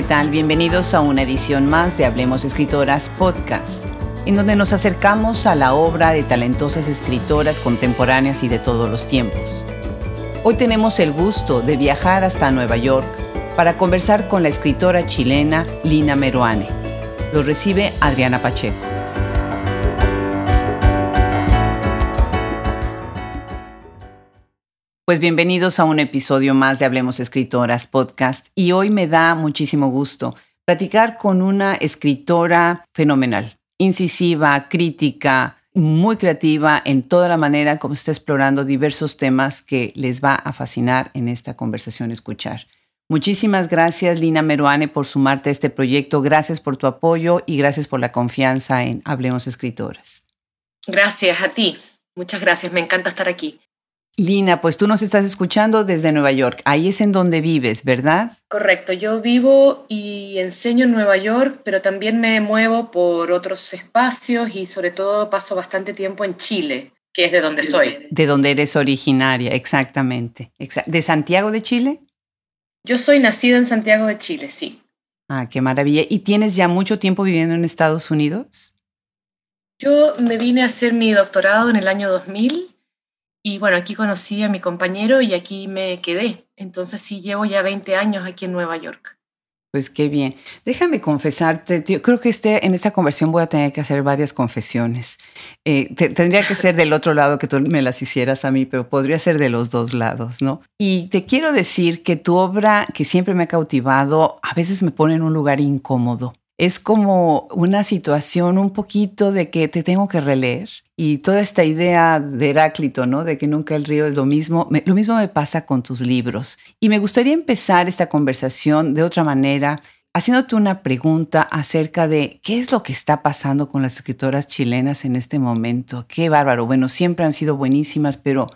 ¿Qué tal? Bienvenidos a una edición más de Hablemos Escritoras Podcast, en donde nos acercamos a la obra de talentosas escritoras contemporáneas y de todos los tiempos. Hoy tenemos el gusto de viajar hasta Nueva York para conversar con la escritora chilena Lina Meruane. Lo recibe Adriana Pacheco. Pues bienvenidos a un episodio más de Hablemos Escritoras Podcast y hoy me da muchísimo gusto platicar con una escritora fenomenal, incisiva, crítica, muy creativa en toda la manera como está explorando diversos temas que les va a fascinar en esta conversación escuchar. Muchísimas gracias Lina Meruane por sumarte a este proyecto, gracias por tu apoyo y gracias por la confianza en Hablemos Escritoras. Gracias a ti, muchas gracias, me encanta estar aquí. Lina, pues tú nos estás escuchando desde Nueva York. Ahí es en donde vives, ¿verdad? Correcto, yo vivo y enseño en Nueva York, pero también me muevo por otros espacios y sobre todo paso bastante tiempo en Chile, que es de donde soy. De donde eres originaria, exactamente. ¿De Santiago de Chile? Yo soy nacida en Santiago de Chile, sí. Ah, qué maravilla. ¿Y tienes ya mucho tiempo viviendo en Estados Unidos? Yo me vine a hacer mi doctorado en el año 2000 y bueno, aquí conocí a mi compañero y aquí me quedé. Entonces sí, llevo ya 20 años aquí en Nueva York. Pues qué bien. Déjame confesarte, yo creo que este, en esta conversión voy a tener que hacer varias confesiones. Eh, tendría que ser del otro lado que tú me las hicieras a mí, pero podría ser de los dos lados, ¿no? Y te quiero decir que tu obra, que siempre me ha cautivado, a veces me pone en un lugar incómodo es como una situación un poquito de que te tengo que releer y toda esta idea de Heráclito, ¿no? De que nunca el río es lo mismo, lo mismo me pasa con tus libros. Y me gustaría empezar esta conversación de otra manera haciéndote una pregunta acerca de qué es lo que está pasando con las escritoras chilenas en este momento. Qué bárbaro. Bueno, siempre han sido buenísimas, pero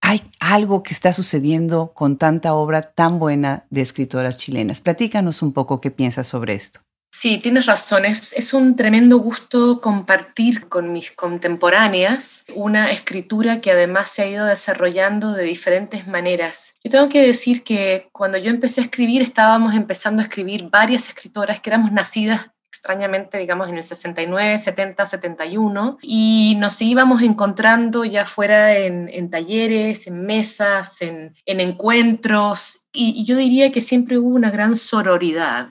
hay algo que está sucediendo con tanta obra tan buena de escritoras chilenas. Platícanos un poco qué piensas sobre esto. Sí, tienes razón. Es, un tremendo gusto compartir con mis contemporáneas una escritura que además se ha ido desarrollando de diferentes maneras. Yo tengo que decir que cuando yo empecé a escribir estábamos empezando a escribir varias escritoras que éramos nacidas extrañamente, digamos, en el 69, 70, 71, y nos íbamos encontrando ya fuera en, talleres, en mesas, en, encuentros, y, yo diría que siempre hubo una gran sororidad.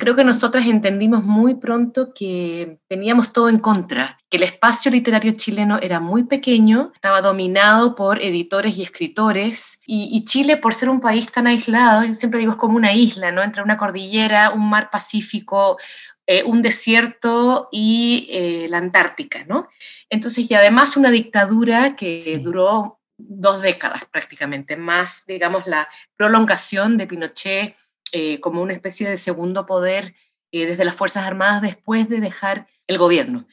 Creo que nosotras entendimos muy pronto que teníamos todo en contra, que el espacio literario chileno era muy pequeño, estaba dominado por editores y escritores, y, y Chile, por ser un país tan aislado, yo siempre digo es como una isla, ¿no? Entre una cordillera, un mar Pacífico, eh, un desierto y eh, la Antártica, ¿no? Entonces, y además una dictadura que duró dos décadas prácticamente, más, digamos, la prolongación de Pinochet eh, como una especie de segundo poder desde las Fuerzas Armadas después de dejar el gobierno.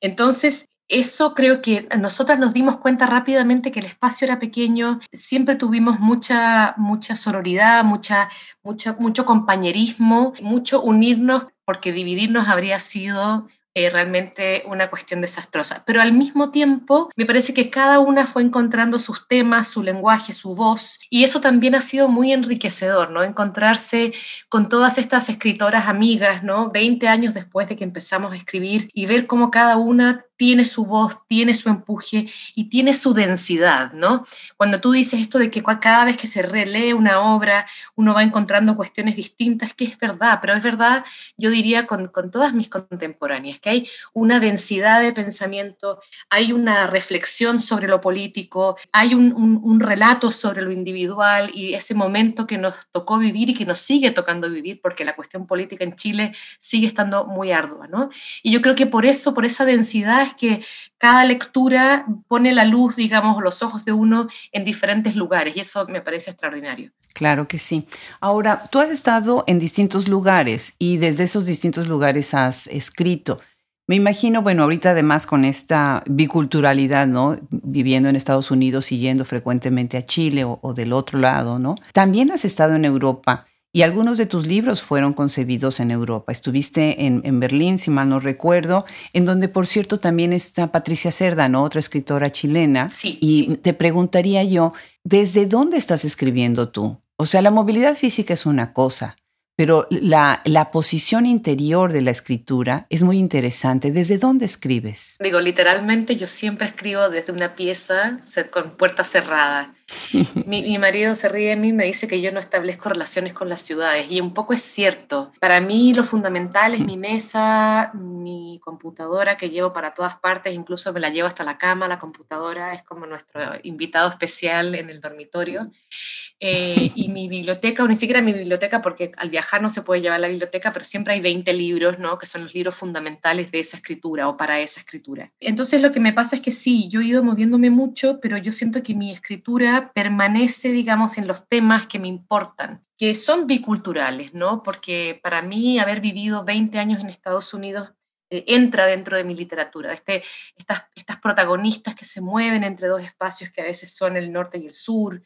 Entonces, eso creo que nosotras nos dimos cuenta rápidamente que el espacio era pequeño, siempre tuvimos mucha, mucha sororidad, mucha, mucha, mucho compañerismo, mucho unirnos, porque dividirnos habría sido eh, realmente una cuestión desastrosa. Pero al mismo tiempo, me parece que cada una fue encontrando sus temas, su lenguaje, su voz, y eso también ha sido muy enriquecedor, ¿no? Encontrarse con todas estas escritoras amigas, ¿no? 20 años después de que empezamos a escribir y ver cómo cada una tiene su voz, tiene su empuje y tiene su densidad, ¿no? Cuando tú dices esto de que cada vez que se relee una obra uno va encontrando cuestiones distintas, que es verdad, pero es verdad, yo diría con, con todas mis contemporáneas, que hay una densidad de pensamiento, hay una reflexión sobre lo político, hay un, un, un relato sobre lo individual y ese momento que nos tocó vivir y que nos sigue tocando vivir, porque la cuestión política en Chile sigue estando muy ardua, ¿no? Y yo creo que por eso, por esa densidad, que cada lectura pone la luz, digamos, los ojos de uno en diferentes lugares y eso me parece extraordinario. Claro que sí. Ahora, tú has estado en distintos lugares y desde esos distintos lugares has escrito. Me imagino, bueno, ahorita además con esta biculturalidad, ¿no? Viviendo en Estados Unidos y yendo frecuentemente a Chile o, o del otro lado, ¿no? También has estado en Europa. Y algunos de tus libros fueron concebidos en Europa. Estuviste en, Berlín, si mal no recuerdo, en donde, por cierto, también está Patricia Cerda, ¿no? Otra escritora chilena. Sí. Y te preguntaría yo, ¿desde dónde estás escribiendo tú? O sea, la movilidad física es una cosa, pero la, la, posición interior de la escritura es muy interesante. ¿Desde dónde escribes? Digo, literalmente yo siempre escribo desde una pieza con puerta cerrada. Mi, mi, marido se ríe de mí y me dice que yo no establezco relaciones con las ciudades y un poco es cierto. Para mí lo fundamental es mi mesa, mi computadora que llevo para todas partes, incluso me la llevo hasta la cama, la computadora es como nuestro invitado especial en el dormitorio. Eh, y mi biblioteca, o ni siquiera mi biblioteca, porque al viajar no se puede llevar la biblioteca, pero siempre hay 20 libros, ¿no? Que son los libros fundamentales de esa escritura o para esa escritura. Entonces lo que me pasa es que sí, yo he ido moviéndome mucho, pero yo siento que mi escritura permanece, digamos, en los temas que me importan, que son biculturales, ¿no? Porque para mí haber vivido 20 años en Estados Unidos eh, entra dentro de mi literatura, este, estas, estas protagonistas que se mueven entre dos espacios que a veces son el norte y el sur,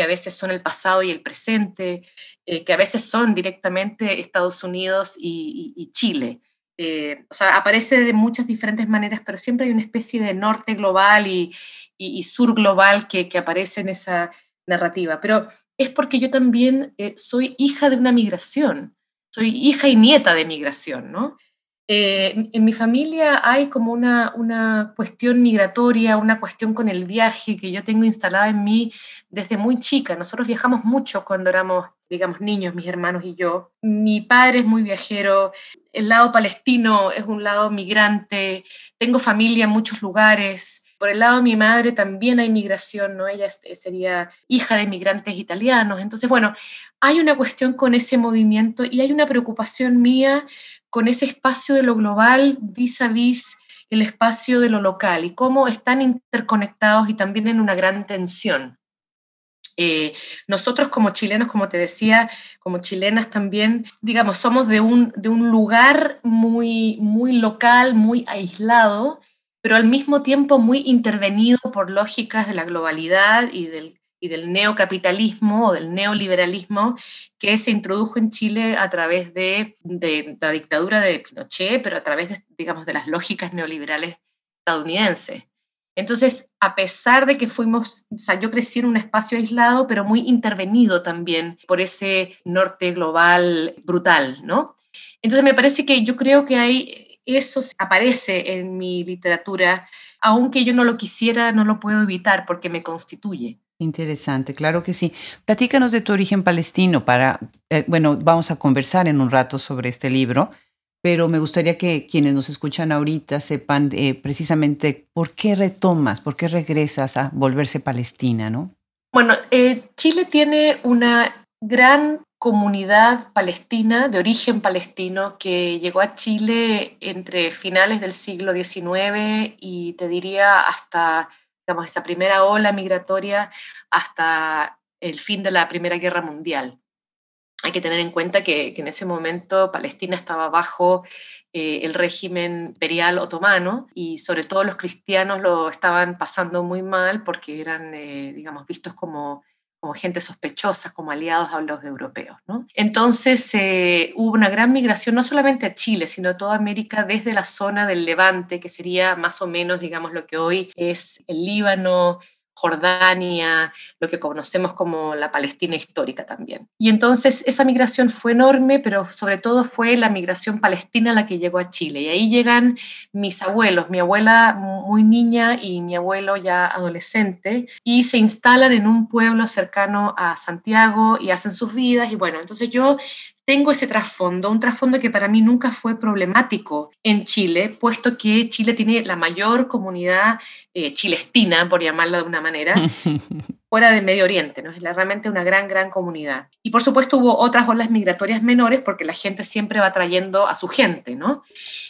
que a veces son el pasado y el presente, eh, que a veces son directamente Estados Unidos y, Chile. Eh, o sea, aparece de muchas diferentes maneras, pero siempre hay una especie de norte global y, sur global que, aparece en esa narrativa. Pero es porque yo también eh, soy hija de una migración, soy hija y nieta de migración, ¿no? Eh, en mi familia hay como una, una cuestión migratoria, una cuestión con el viaje que yo tengo instalada en mí desde muy chica. Nosotros viajamos mucho cuando éramos, digamos, niños, mis hermanos y yo. Mi padre es muy viajero, el lado palestino es un lado migrante, tengo familia en muchos lugares. Por el lado de mi madre también hay migración, ¿no? Ella sería hija de migrantes italianos. Entonces, bueno, hay una cuestión con ese movimiento y hay una preocupación mía con ese espacio de lo global vis a vis el espacio de lo local y cómo están interconectados y también en una gran tensión. Eh, nosotros como chilenos, como te decía, como chilenas también, digamos, somos de un, de un lugar muy, muy local, muy aislado, pero al mismo tiempo muy intervenido por lógicas de la globalidad y del y del neocapitalismo o del neoliberalismo que se introdujo en Chile a través de, la dictadura de Pinochet, pero a través, de, digamos, de las lógicas neoliberales estadounidenses. Entonces, a pesar de que fuimos, o sea, yo crecí en un espacio aislado, pero muy intervenido también por ese norte global brutal, ¿no? Entonces, me parece que yo creo que hay, eso aparece en mi literatura, aunque yo no lo quisiera, no lo puedo evitar porque me constituye. Interesante, claro que sí. Platícanos de tu origen palestino para, eh, bueno, vamos a conversar en un rato sobre este libro, pero me gustaría que quienes nos escuchan ahorita sepan eh, precisamente por qué retomas, por qué regresas a volverse palestina, ¿no? Bueno, eh, Chile tiene una gran comunidad palestina de origen palestino que llegó a Chile entre finales del siglo XIX y te diría hasta digamos, esa primera ola migratoria hasta el fin de la Primera Guerra Mundial. Hay que tener en cuenta que, en ese momento Palestina estaba bajo eh, el régimen imperial otomano y sobre todo los cristianos lo estaban pasando muy mal porque eran, eh, digamos, vistos como como gente sospechosa, como aliados a los europeos. ¿no? Entonces eh, hubo una gran migración, no solamente a Chile, sino a toda América, desde la zona del Levante, que sería más o menos, digamos, lo que hoy es el Líbano, Jordania, lo que conocemos como la Palestina histórica también. Y entonces esa migración fue enorme, pero sobre todo fue la migración palestina la que llegó a Chile. Y ahí llegan mis abuelos, mi abuela muy niña y mi abuelo ya adolescente, y se instalan en un pueblo cercano a Santiago y hacen sus vidas. Y bueno, entonces yo tengo ese trasfondo, un trasfondo que para mí nunca fue problemático en Chile, puesto que Chile tiene la mayor comunidad eh, chilestina, por llamarla de una manera, fuera del Medio Oriente, ¿no? Es realmente una gran, gran comunidad. Y por supuesto hubo otras olas migratorias menores porque la gente siempre va trayendo a su gente, ¿no?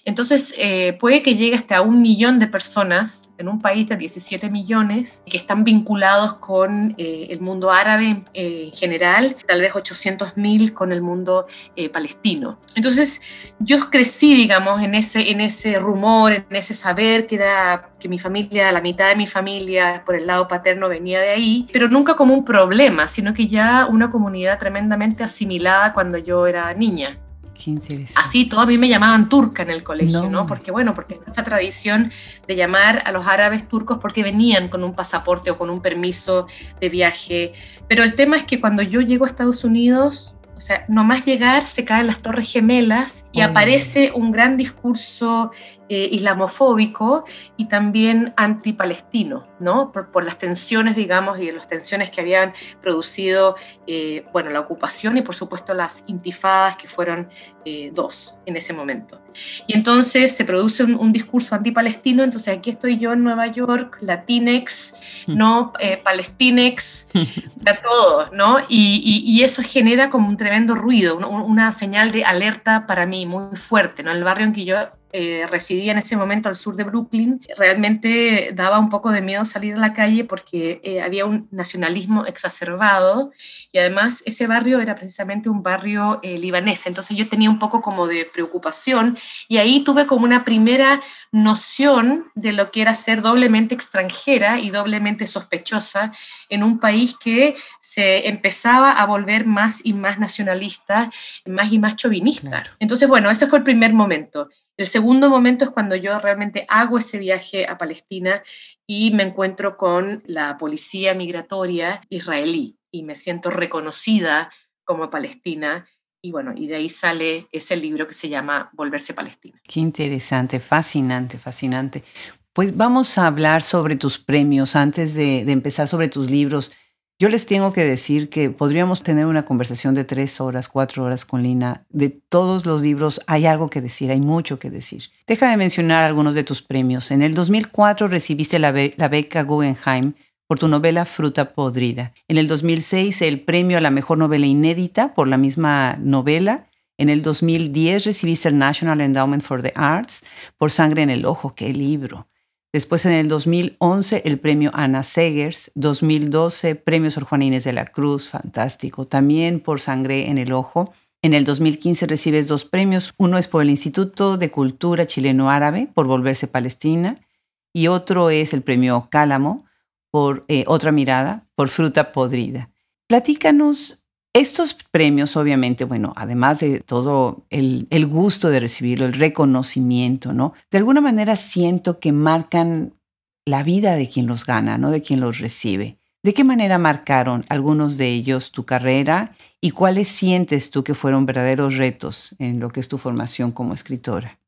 Entonces eh, puede que llegue hasta un millón de personas en un país de 17 millones que están vinculados con eh, el mundo árabe en general, tal vez 800 mil con el mundo palestino. Entonces yo crecí, digamos, en ese, en ese rumor, en ese saber que era que mi familia, la mitad de mi familia por el lado paterno venía de ahí, pero nunca como un problema, sino que ya una comunidad tremendamente asimilada cuando yo era niña. Qué interesante. Así, todo a mí me llamaban turca en el colegio, ¿no? Porque, bueno, porque esa tradición de llamar a los árabes turcos porque venían con un pasaporte o con un permiso de viaje. Pero el tema es que cuando yo llego a Estados Unidos, o sea, nomás llegar se caen las torres gemelas y aparece un gran discurso eh, islamofóbico y también antipalestino, ¿no? Por, las tensiones, digamos, y las tensiones que habían producido, eh, bueno, la ocupación y por supuesto las intifadas, que fueron eh, dos en ese momento. Y entonces se produce un, discurso antipalestino, entonces aquí estoy yo en Nueva York, Latinex, ¿no? Palestinex, ya todo, ¿no? Y, eso genera como un tremendo ruido, una señal de alerta para mí muy fuerte, ¿no? El barrio en que yo eh, residía en ese momento al sur de Brooklyn, realmente daba un poco de miedo salir a la calle porque eh, había un nacionalismo exacerbado y además ese barrio era precisamente un barrio eh, libanés, entonces yo tenía un poco como de preocupación y ahí tuve como una primera noción de lo que era ser doblemente extranjera y doblemente sospechosa en un país que se empezaba a volver más y más nacionalista, más y más chauvinista. Entonces, bueno, ese fue el primer momento. El segundo momento es cuando yo realmente hago ese viaje a Palestina y me encuentro con la policía migratoria israelí y me siento reconocida como palestina. Y bueno, y de ahí sale ese libro que se llama Volverse Palestina. Qué interesante, fascinante, fascinante. Pues vamos a hablar sobre tus premios antes de, de empezar sobre tus libros. Yo les tengo que decir que podríamos tener una conversación de tres horas, cuatro horas con Lina. De todos los libros hay algo que decir, hay mucho que decir. Deja de mencionar algunos de tus premios. En el 2004 recibiste la, beca Guggenheim por tu novela Fruta Podrida. En el 2006 el premio a la mejor novela inédita por la misma novela. En el 2010 recibiste el National Endowment for the Arts por Sangre en el Ojo. ¡Qué libro! Después en el 2011 el premio Ana Segers, 2012 premio Sor Juan Inés de la Cruz, fantástico, también por Sangre en el Ojo. En el 2015 recibes dos premios, uno es por el Instituto de Cultura Chileno-Árabe por Volverse Palestina y otro es el premio Cálamo por eh, Otra Mirada por Fruta Podrida. Platícanos estos premios, obviamente, bueno, además de todo el, gusto de recibirlo, el reconocimiento, ¿no? De alguna manera siento que marcan la vida de quien los gana, ¿no? De quien los recibe. ¿De qué manera marcaron algunos de ellos tu carrera y cuáles sientes tú que fueron verdaderos retos en lo que es tu formación como escritora?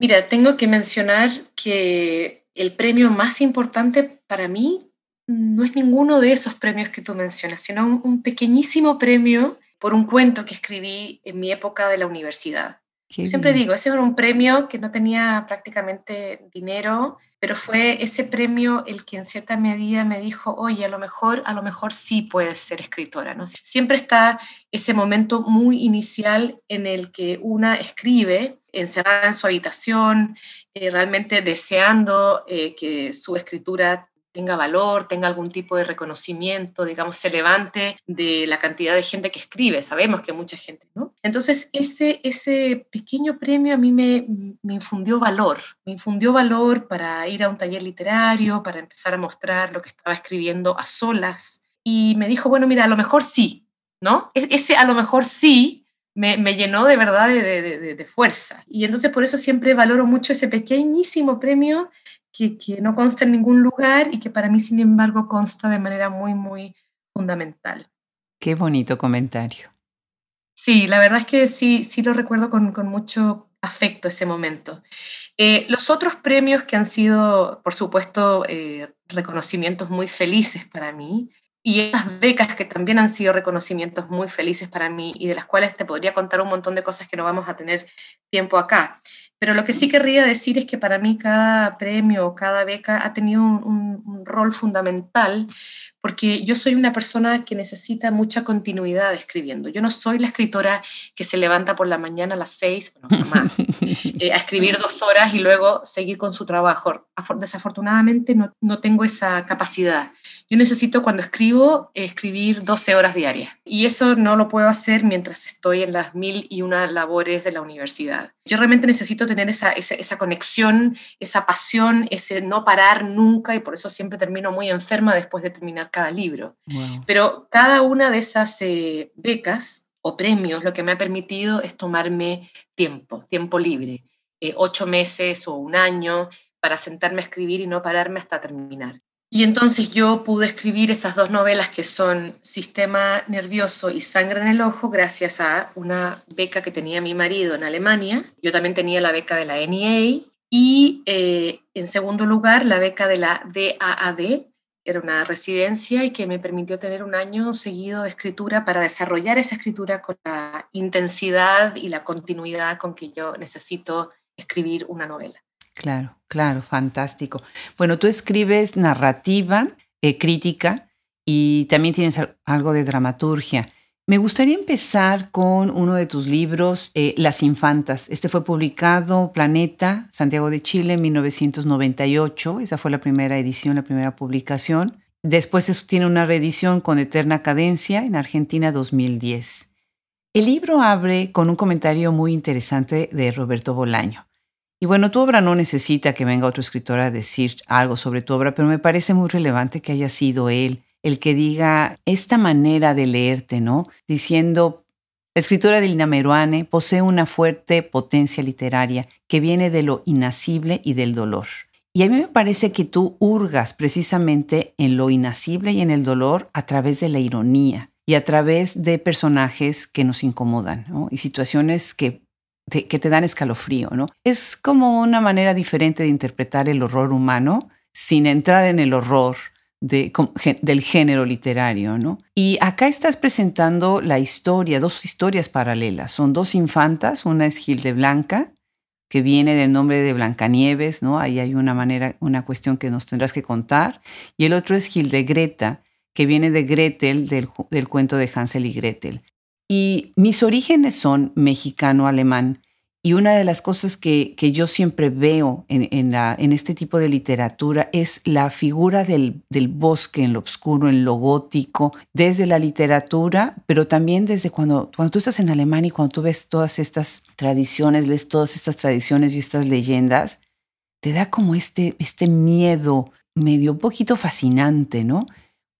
Mira, tengo que mencionar que el premio más importante para mí no es ninguno de esos premios que tú mencionas, sino un, pequeñísimo premio por un cuento que escribí en mi época de la universidad. Siempre digo, ese era un premio que no tenía prácticamente dinero, pero fue ese premio el que en cierta medida me dijo, oye, a lo mejor, a lo mejor sí puedes ser escritora. ¿no? Siempre está ese momento muy inicial en el que una escribe encerrada en su habitación, eh, realmente deseando eh, que su escritura tenga valor, tenga algún tipo de reconocimiento, digamos, se levante de la cantidad de gente que escribe. Sabemos que mucha gente, ¿no? Entonces, ese, ese pequeño premio a mí me, me infundió valor, me infundió valor para ir a un taller literario, para empezar a mostrar lo que estaba escribiendo a solas. Y me dijo, bueno, mira, a lo mejor sí, ¿no? E-, ese a lo mejor sí me, me, llenó de verdad de, de, de, fuerza. Y entonces por eso siempre valoro mucho ese pequeñísimo premio que, no consta en ningún lugar y que para mí, sin embargo, consta de manera muy, muy fundamental. Qué bonito comentario. Sí, la verdad es que sí, sí lo recuerdo con, con mucho afecto ese momento. Eh, los otros premios que han sido, por supuesto, eh, reconocimientos muy felices para mí, y esas becas que también han sido reconocimientos muy felices para mí y de las cuales te podría contar un montón de cosas que no vamos a tener tiempo acá. Pero lo que sí querría decir es que para mí cada premio o cada beca ha tenido un, rol fundamental porque yo soy una persona que necesita mucha continuidad escribiendo. Yo no soy la escritora que se levanta por la mañana a las seis, bueno, jamás, eh, a escribir dos horas y luego seguir con su trabajo. Desafortunadamente no, no tengo esa capacidad. Yo necesito cuando escribo escribir 12 horas diarias y eso no lo puedo hacer mientras estoy en las mil y una labores de la universidad. Yo realmente necesito tener esa, esa, conexión, esa pasión, ese no parar nunca y por eso siempre termino muy enferma después de terminar cada libro. Pero cada una de esas eh, becas o premios lo que me ha permitido es tomarme tiempo, tiempo libre, eh, ocho meses o un año para sentarme a escribir y no pararme hasta terminar. Y entonces yo pude escribir esas dos novelas que son Sistema Nervioso y Sangre en el Ojo gracias a una beca que tenía mi marido en Alemania. Yo también tenía la beca de la NEA y eh, en segundo lugar la beca de la DAAD, era una residencia y que me permitió tener un año seguido de escritura para desarrollar esa escritura con la intensidad y la continuidad con que yo necesito escribir una novela. Claro, claro, fantástico. Bueno, tú escribes narrativa, eh, crítica y también tienes algo de dramaturgia. Me gustaría empezar con uno de tus libros, eh, Las Infantas. Este fue publicado Planeta, Santiago de Chile, en 1998. Esa fue la primera edición, la primera publicación. Después tiene una reedición con Eterna Cadencia en Argentina 2010. El libro abre con un comentario muy interesante de Roberto Bolaño. Y bueno, tu obra no necesita que venga otro escritor a decir algo sobre tu obra, pero me parece muy relevante que haya sido él el que diga esta manera de leerte, ¿no? Diciendo, la escritura de Lina Meruane posee una fuerte potencia literaria que viene de lo inacible y del dolor. Y a mí me parece que tú hurgas precisamente en lo inacible y en el dolor a través de la ironía y a través de personajes que nos incomodan ¿no? y situaciones que te, que te dan escalofrío. ¿no? Es como una manera diferente de interpretar el horror humano sin entrar en el horror del género literario, ¿no? Y acá estás presentando la historia, dos historias paralelas. Son dos infantas, una es Blanca, que viene del nombre de Blancanieves, ¿no? Ahí hay una manera, una cuestión que nos tendrás que contar. Y el otro es Greta, que viene de Gretel, del, del cuento de Hansel y Gretel. Y mis orígenes son mexicano-alemán y una de las cosas que, yo siempre veo en, la, en, este tipo de literatura es la figura del, bosque en lo oscuro, en lo gótico, desde la literatura, pero también desde cuando, cuando tú estás en Alemania y cuando tú ves todas estas tradiciones, lees todas estas tradiciones y estas leyendas, te da como este, este miedo medio un poquito fascinante, ¿no?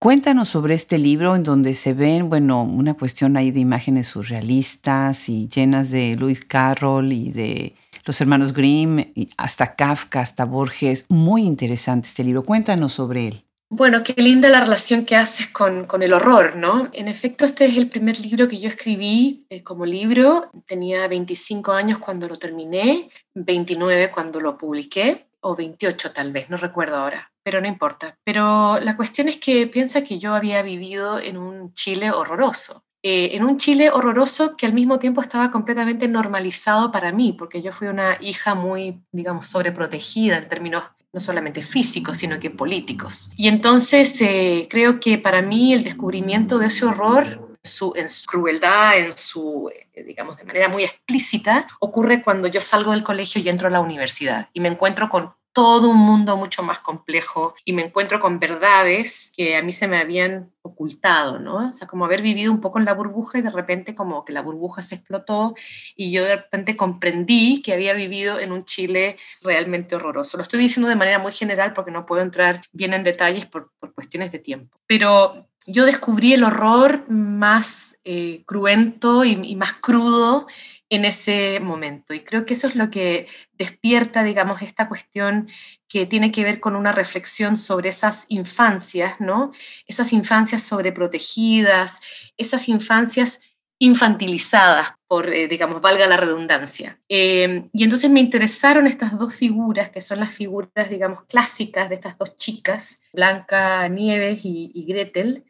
Cuéntanos sobre este libro en donde se ven, bueno, una cuestión ahí de imágenes surrealistas y llenas de Lewis Carroll y de los hermanos Grimm, y hasta Kafka, hasta Borges. Muy interesante este libro. Cuéntanos sobre él. Bueno, qué linda la relación que haces con, con, el horror, ¿no? En efecto, este es el primer libro que yo escribí eh, como libro. Tenía 25 años cuando lo terminé, 29 cuando lo publiqué, o 28 tal vez, no recuerdo ahora pero no importa. Pero la cuestión es que piensa que yo había vivido en un Chile horroroso. Eh, en un Chile horroroso que al mismo tiempo estaba completamente normalizado para mí, porque yo fui una hija muy, digamos, sobreprotegida en términos no solamente físicos, sino que políticos. Y entonces eh, creo que para mí el descubrimiento de ese horror su, en su crueldad, en su, eh, digamos, de manera muy explícita, ocurre cuando yo salgo del colegio y entro a la universidad y me encuentro con todo un mundo mucho más complejo y me encuentro con verdades que a mí se me habían ocultado, ¿no? O sea, como haber vivido un poco en la burbuja y de repente como que la burbuja se explotó y yo de repente comprendí que había vivido en un Chile realmente horroroso. Lo estoy diciendo de manera muy general porque no puedo entrar bien en detalles por, cuestiones de tiempo. Pero yo descubrí el horror más eh, cruento y más crudo en ese momento. Y creo que eso es lo que despierta, digamos, esta cuestión que tiene que ver con una reflexión sobre esas infancias, ¿no? Esas infancias sobreprotegidas, esas infancias infantilizadas, por, eh, digamos, valga la redundancia. Em, y entonces me interesaron estas dos figuras, que son las figuras, digamos, clásicas de estas dos chicas, Blanca Nieves y, Gretel,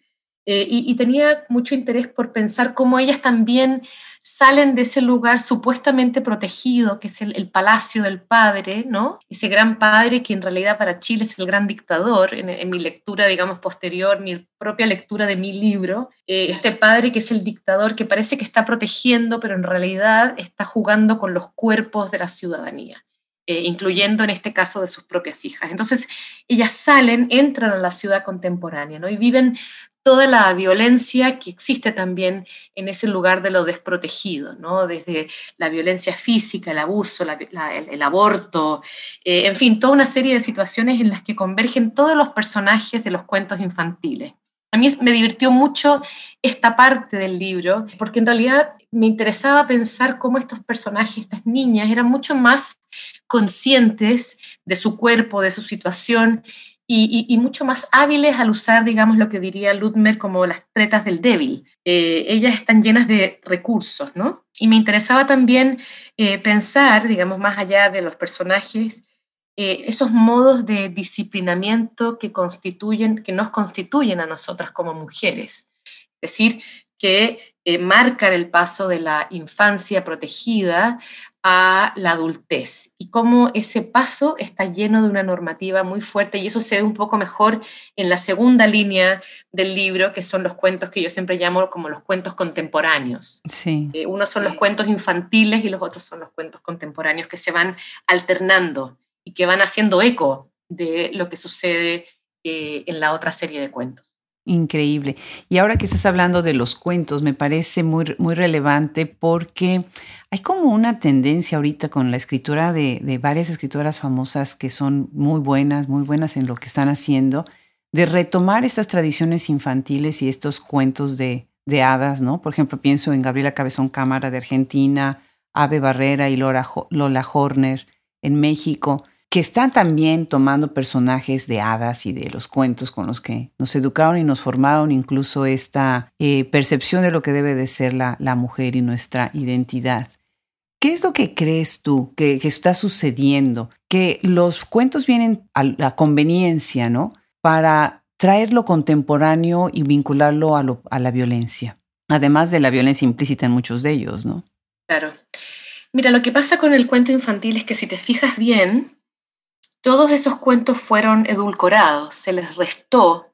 eh, y, y tenía mucho interés por pensar cómo ellas también salen de ese lugar supuestamente protegido, que es el, palacio del padre, ¿no? Ese gran padre que en realidad para Chile es el gran dictador, en, mi lectura, digamos, posterior, mi propia lectura de mi libro, eh, este padre que es el dictador que parece que está protegiendo, pero en realidad está jugando con los cuerpos de la ciudadanía. Eh, incluyendo en este caso de sus propias hijas. Entonces, ellas salen, entran a la ciudad contemporánea, ¿no? Y viven toda la violencia que existe también en ese lugar de lo desprotegido, ¿no? desde la violencia física, el abuso, el, aborto, eh, en fin, toda una serie de situaciones en las que convergen todos los personajes de los cuentos infantiles. A mí me divirtió mucho esta parte del libro, porque en realidad me interesaba pensar cómo estos personajes, estas niñas, eran mucho más conscientes de su cuerpo, de su situación, y, mucho más hábiles al usar, digamos, lo que diría Ludmer como las tretas del débil. Eh, ellas están llenas de recursos, ¿no? Y me interesaba también eh, pensar, digamos, más allá de los personajes, eh, esos modos de disciplinamiento que, constituyen, que nos constituyen a nosotras como mujeres. Es decir, que marcan el paso de la infancia protegida a la adultez y cómo ese paso está lleno de una normativa muy fuerte y eso se ve un poco mejor en la segunda línea del libro, que son los cuentos que yo siempre llamo como los cuentos contemporáneos. Sí. Eh, unos son los cuentos infantiles y los otros son los cuentos contemporáneos que se van alternando y que van haciendo eco de lo que sucede eh, en la otra serie de cuentos. Increíble. Y ahora que estás hablando de los cuentos, me parece muy, muy relevante porque hay como una tendencia ahorita con la escritura de, de, varias escritoras famosas que son muy buenas, muy buenas en lo que están haciendo, de retomar estas tradiciones infantiles y estos cuentos de, de hadas, ¿no? Por ejemplo, pienso en Gabriela Cabezón Cámara de Argentina, Ave Barrera y Lola Horner en México que están también tomando personajes de hadas y de los cuentos con los que nos educaron y nos formaron incluso esta eh, percepción de lo que debe de ser la, la, mujer y nuestra identidad. ¿Qué es lo que crees tú que, está sucediendo? Que los cuentos vienen a la conveniencia, ¿no? Para traer lo contemporáneo y vincularlo a, a la violencia, además de la violencia implícita en muchos de ellos, ¿no? Claro. Mira, lo que pasa con el cuento infantil es que si te fijas bien, todos esos cuentos fueron edulcorados, se les restó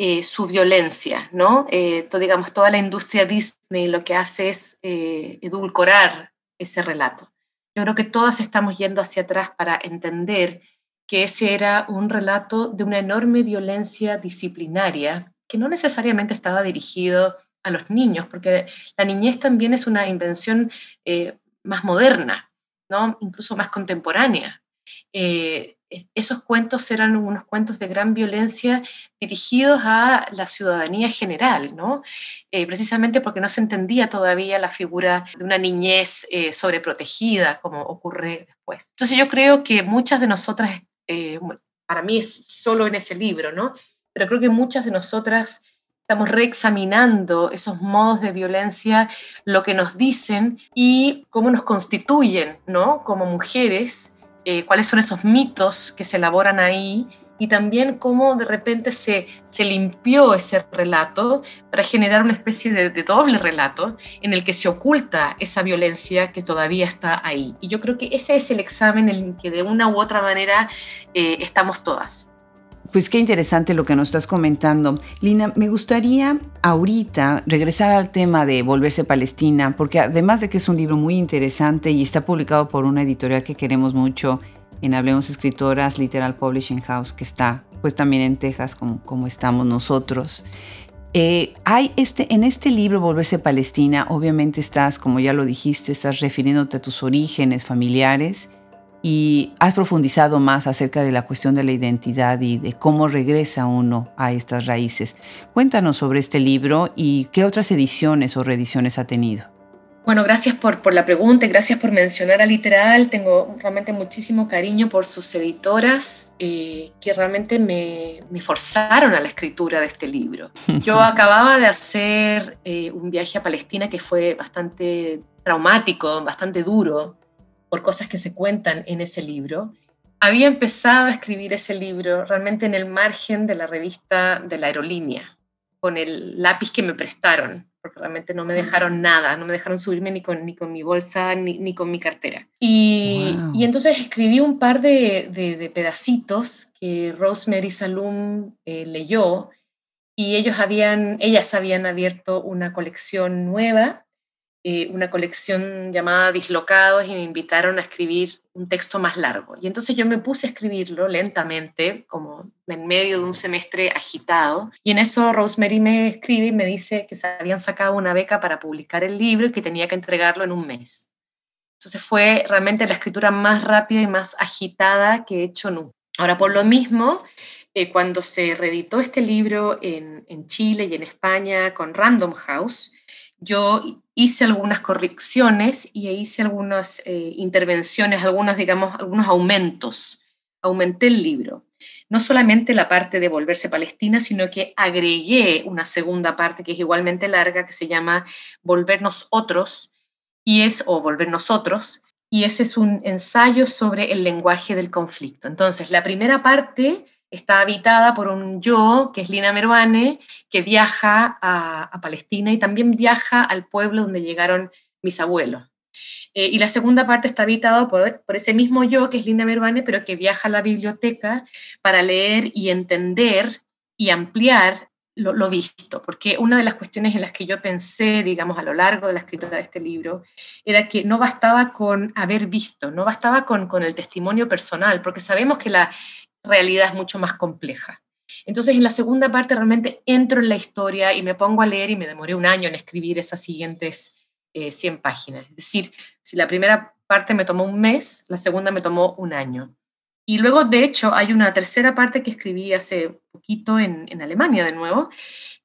eh, su violencia, ¿no? Eh, digamos, toda la industria Disney lo que hace es eh, edulcorar ese relato. Yo creo que todas estamos yendo hacia atrás para entender que ese era un relato de una enorme violencia disciplinaria que no necesariamente estaba dirigido a los niños, porque la niñez también es una invención más moderna, ¿no? incluso más contemporánea. E, esos cuentos eran unos cuentos de gran violencia dirigidos a la ciudadanía general, ¿no? Eh, precisamente porque no se entendía todavía la figura de una niñez eh, sobreprotegida, como ocurre después. Entonces yo creo que muchas de nosotras, eh, para mí es solo en ese libro, ¿no? Pero creo que muchas de nosotras estamos reexaminando esos modos de violencia, lo que nos dicen y cómo nos constituyen, ¿no? Como mujeres eh, cuáles son esos mitos que se elaboran ahí y también cómo de repente se, se limpió ese relato para generar una especie de, doble relato en el que se oculta esa violencia que todavía está ahí. Y yo creo que ese es el examen en el que de una u otra manera eh, estamos todas. Pues qué interesante lo que nos estás comentando. Lina, me gustaría ahorita regresar al tema de Volverse Palestina, porque además de que es un libro muy interesante y está publicado por una editorial que queremos mucho en Hablemos Escritoras, Literal Publishing House, que está pues también en Texas como, como estamos nosotros. Eh, hay este, en este libro, Volverse Palestina, obviamente estás, como ya lo dijiste, estás refiriéndote a tus orígenes familiares y has profundizado más acerca de la cuestión de la identidad y de cómo regresa uno a estas raíces. Cuéntanos sobre este libro y qué otras ediciones o reediciones ha tenido. Bueno, gracias por, por la pregunta y gracias por mencionar a Literal. Tengo realmente muchísimo cariño por sus editoras eh, que realmente me, me, forzaron a la escritura de este libro. Yo acababa de hacer eh, un viaje a Palestina que fue bastante traumático, bastante duro por cosas que se cuentan en ese libro. Había empezado a escribir ese libro realmente en el margen de la revista de la aerolínea, con el lápiz que me prestaron, porque realmente no me dejaron nada, no me dejaron subirme ni con, ni con mi bolsa ni, ni con mi cartera. Y, y, entonces escribí un par de, de, pedacitos que Rosemary Salum eh, leyó y ellos habían, ellas habían abierto una colección nueva eh, una colección llamada Dislocados y me invitaron a escribir un texto más largo. Y entonces yo me puse a escribirlo lentamente, como en medio de un semestre agitado. Y en eso Rosemary me escribe y me dice que se habían sacado una beca para publicar el libro y que tenía que entregarlo en un mes. Entonces fue realmente la escritura más rápida y más agitada que he hecho nunca. Ahora, por lo mismo, eh, cuando se reeditó este libro en, en Chile y en España con Random House, yo hice algunas correcciones y hice algunas eh, intervenciones, algunas, digamos, algunos aumentos. Aumenté el libro. no solamente la parte de volverse Palestina, sino que agregué una segunda parte que es igualmente larga, que se llama Volvernos Otros, y es, o Volvernos Otros, y ese es un ensayo sobre el lenguaje del conflicto. Entonces, la primera parte está habitada por un yo, que es Lina Meruane, que viaja a, Palestina y también viaja al pueblo donde llegaron mis abuelos. Eh, y la segunda parte está habitada por, ese mismo yo, que es Lina Meruane, pero que viaja a la biblioteca para leer y entender y ampliar lo, visto, porque una de las cuestiones en las que yo pensé, digamos, a lo largo de la escritura de este libro, era que no bastaba con haber visto, no bastaba con, con el testimonio personal, porque sabemos que la realidad es mucho más compleja. Entonces, en la segunda parte realmente entro en la historia y me pongo a leer y me demoré un año en escribir esas siguientes 100 eh, páginas. Es decir, si la primera parte me tomó un mes, la segunda me tomó un año. Y luego, de hecho, hay una tercera parte que escribí hace poquito en, en Alemania de nuevo,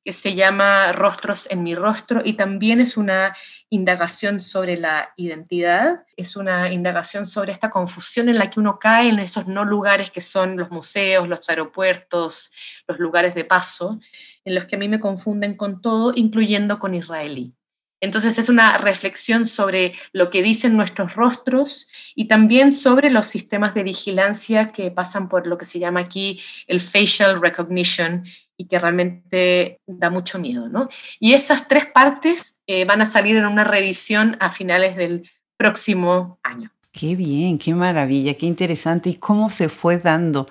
que se llama Rostros en mi rostro y también es una indagación sobre la identidad, es una indagación sobre esta confusión en la que uno cae en esos no lugares que son los museos, los aeropuertos, los lugares de paso, en los que a mí me confunden con todo, incluyendo con israelí. Entonces es una reflexión sobre lo que dicen nuestros rostros y también sobre los sistemas de vigilancia que pasan por lo que se llama aquí el facial recognition y que realmente da mucho miedo. ¿no? Y esas tres partes eh, van a salir en una revisión a finales del próximo año. Qué bien, qué maravilla, qué interesante. ¿Y cómo se fue dando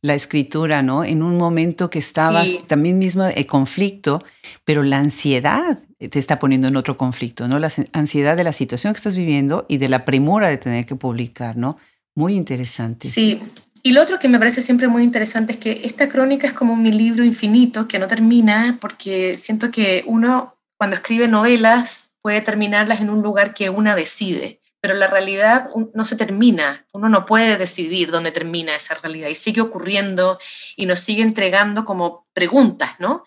la escritura, ¿no? En un momento que estabas también mismo en conflicto, pero la ansiedad te está poniendo en otro conflicto, ¿no? La ansiedad de la situación que estás viviendo y de la premura de tener que publicar, ¿no? Muy interesante. Sí. Y lo otro que me parece siempre muy interesante es que esta crónica es como mi libro infinito que no termina porque siento que uno cuando escribe novelas puede terminarlas en un lugar que una decide pero la realidad no se termina, uno no puede decidir dónde termina esa realidad y sigue ocurriendo y nos sigue entregando como preguntas, ¿no?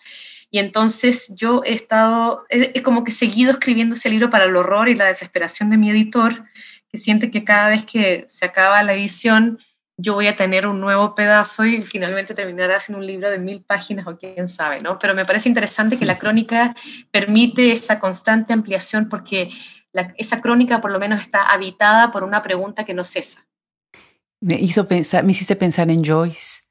Y entonces yo he estado, he, como que seguido escribiendo ese libro para el horror y la desesperación de mi editor, que siente que cada vez que se acaba la edición, yo voy a tener un nuevo pedazo y finalmente terminará sin un libro de mil páginas o quién sabe, ¿no? Pero me parece interesante que la crónica permite esa constante ampliación porque esa crónica por lo menos está habitada por una pregunta que no cesa. Me hizo pensar, me hiciste pensar en Joyce,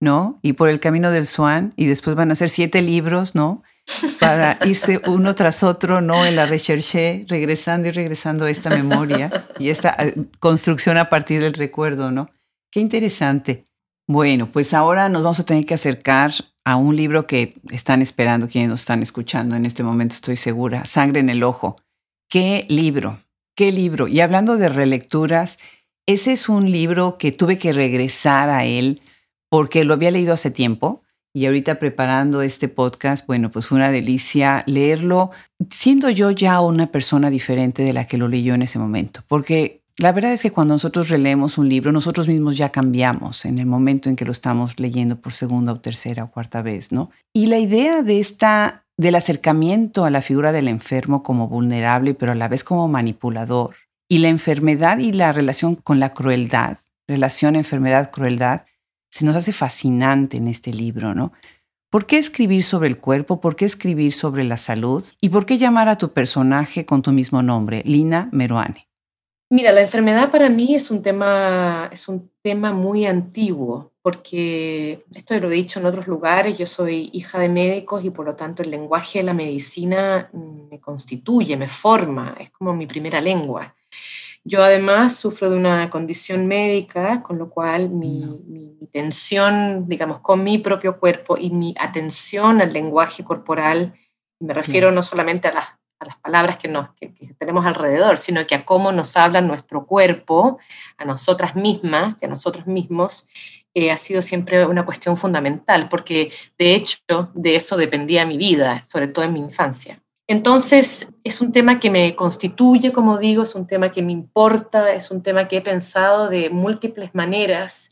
¿no? Y por el camino del Swan, y después van a ser siete libros, ¿no? Para irse uno tras otro, ¿no? En la recherche, regresando y regresando a esta memoria y esta eh, construcción a partir del recuerdo, ¿no? Qué interesante. Bueno, pues ahora nos vamos a tener que acercar a un libro que están esperando quienes nos están escuchando en este momento, estoy segura, Sangre en el Ojo, Qué libro, qué libro. Y hablando de relecturas, ese es un libro que tuve que regresar a él porque lo había leído hace tiempo y ahorita preparando este podcast, bueno, pues fue una delicia leerlo, siendo yo ya una persona diferente de la que lo leyó en ese momento, porque la verdad es que cuando nosotros releemos un libro, nosotros mismos ya cambiamos en el momento en que lo estamos leyendo por segunda o tercera o cuarta vez, ¿no? Y la idea de esta del acercamiento a la figura del enfermo como vulnerable, pero a la vez como manipulador, y la enfermedad y la relación con la crueldad, relación enfermedad-crueldad, se nos hace fascinante en este libro, ¿no? ¿Por qué escribir sobre el cuerpo? ¿Por qué escribir sobre la salud? ¿Y por qué llamar a tu personaje con tu mismo nombre, Lina Meruane? Mira, la enfermedad para mí es un tema, es un tema muy antiguo, porque esto lo he dicho en otros lugares, yo soy hija de médicos y por lo tanto el lenguaje de la medicina me constituye, me forma, es como mi primera lengua. Yo además sufro de una condición médica, con lo cual mi, mi, tensión, digamos, con mi propio cuerpo y mi atención al lenguaje corporal, me refiero no solamente a las a las palabras que, nos, que, tenemos alrededor, sino que a cómo nos habla nuestro cuerpo, a nosotras mismas y a nosotros mismos, eh, ha sido siempre una cuestión fundamental, porque de hecho de eso dependía mi vida, sobre todo en mi infancia. Entonces, es un tema que me constituye, como digo, es un tema que me importa, es un tema que he pensado de múltiples maneras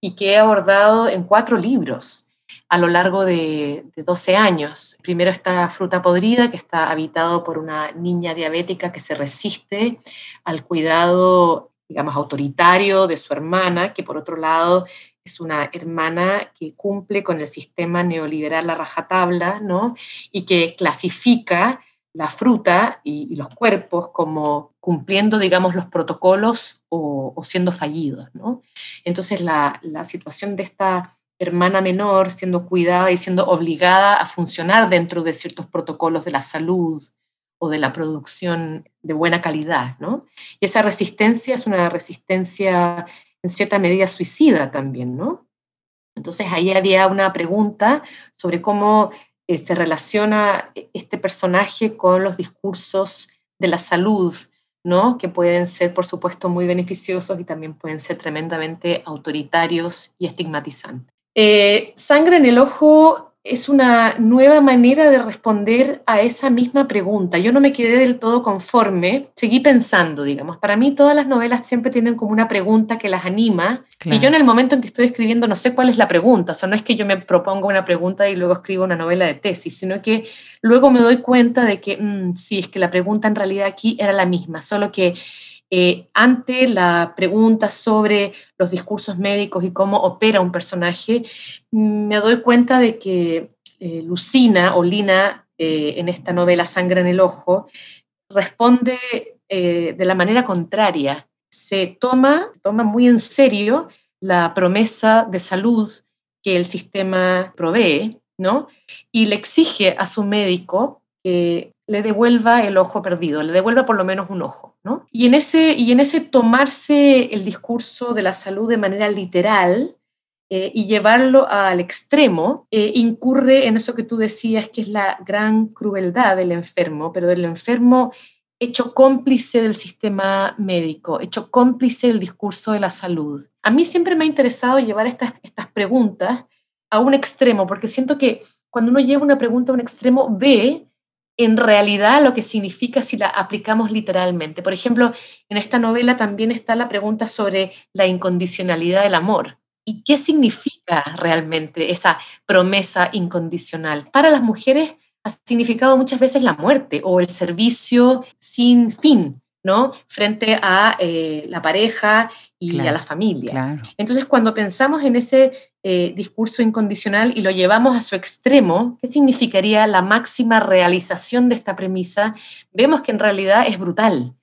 y que he abordado en cuatro libros a lo largo de, 12 años. Primero está Fruta Podrida, que está habitado por una niña diabética que se resiste al cuidado, digamos, autoritario de su hermana, que por otro lado es una hermana que cumple con el sistema neoliberal a rajatabla, ¿no? Y que clasifica la fruta y, los cuerpos como cumpliendo, digamos, los protocolos o, siendo fallidos, ¿no? Entonces la, la situación de esta hermana menor siendo cuidada y siendo obligada a funcionar dentro de ciertos protocolos de la salud o de la producción de buena calidad, ¿no? Y esa resistencia es una resistencia en cierta medida suicida también, ¿no? Entonces ahí había una pregunta sobre cómo eh, se relaciona este personaje con los discursos de la salud, ¿no? Que pueden ser, por supuesto, muy beneficiosos y también pueden ser tremendamente autoritarios y estigmatizantes. Eh, sangre en el ojo es una nueva manera de responder a esa misma pregunta. Yo no me quedé del todo conforme, seguí pensando, digamos. Para mí todas las novelas siempre tienen como una pregunta que las anima y yo en el momento en que estoy escribiendo no sé cuál es la pregunta. O sea, no es que yo me proponga una pregunta y luego escribo una novela de tesis, sino que luego me doy cuenta de que mm, sí, es que la pregunta en realidad aquí era la misma, solo que eh, ante la pregunta sobre los discursos médicos y cómo opera un personaje, mm, me doy cuenta de que eh, Lucina o Lina eh, en esta novela Sangre en el Ojo responde de la manera contraria. Se toma, toma muy en serio la promesa de salud que el sistema provee, ¿no? Y le exige a su médico que le devuelva el ojo perdido, le devuelva por lo menos un ojo. ¿no? Y, en ese, y en ese tomarse el discurso de la salud de manera literal eh, y llevarlo al extremo, eh, incurre en eso que tú decías, que es la gran crueldad del enfermo, pero del enfermo hecho cómplice del sistema médico, hecho cómplice del discurso de la salud. A mí siempre me ha interesado llevar estas, estas preguntas a un extremo, porque siento que cuando uno lleva una pregunta a un extremo, ve en realidad lo que significa si la aplicamos literalmente. Por ejemplo, en esta novela también está la pregunta sobre la incondicionalidad del amor. ¿Y qué significa realmente esa promesa incondicional? Para las mujeres ha significado muchas veces la muerte o el servicio sin fin, ¿no? Frente a eh, la pareja y a la familia. Entonces, cuando pensamos en ese eh, discurso incondicional y lo llevamos a su extremo, ¿qué significaría la máxima realización de esta premisa? Vemos que en realidad es brutal.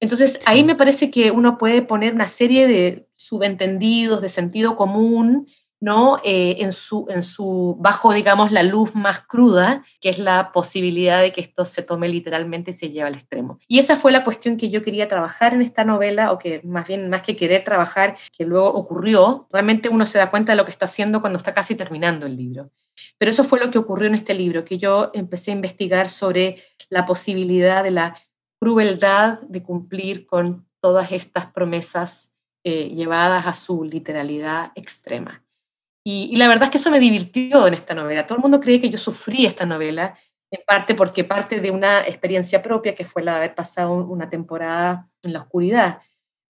Entonces, ahí me parece que uno puede poner una serie de subentendidos, de sentido común, ¿no? Eh, en, su, en su, bajo, digamos, la luz más cruda, que es la posibilidad de que esto se tome literalmente y se lleve al extremo. Y esa fue la cuestión que yo quería trabajar en esta novela, o que más bien, más que querer trabajar, que luego ocurrió, realmente uno se da cuenta de lo que está haciendo cuando está casi terminando el libro. Pero eso fue lo que ocurrió en este libro, que yo empecé a investigar sobre la posibilidad de la crueldad de cumplir con todas estas promesas eh, llevadas a su literalidad extrema. Y, la verdad es que eso me divirtió en esta novela. Todo el mundo cree que yo sufrí esta novela, en parte porque parte de una experiencia propia, que fue la de haber pasado una temporada en la oscuridad.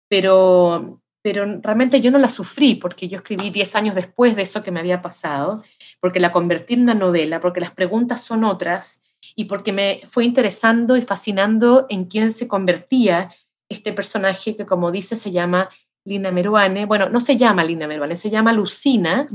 Pero, pero realmente yo no la sufrí, porque yo escribí 10 años después de eso que me había pasado, porque la convertí en una novela, porque las preguntas son otras, y porque me fue interesando y fascinando en quién se convertía este personaje que, como dice, se llama Lina Meruane, bueno, no se llama Lina Meruane, se llama Lucina,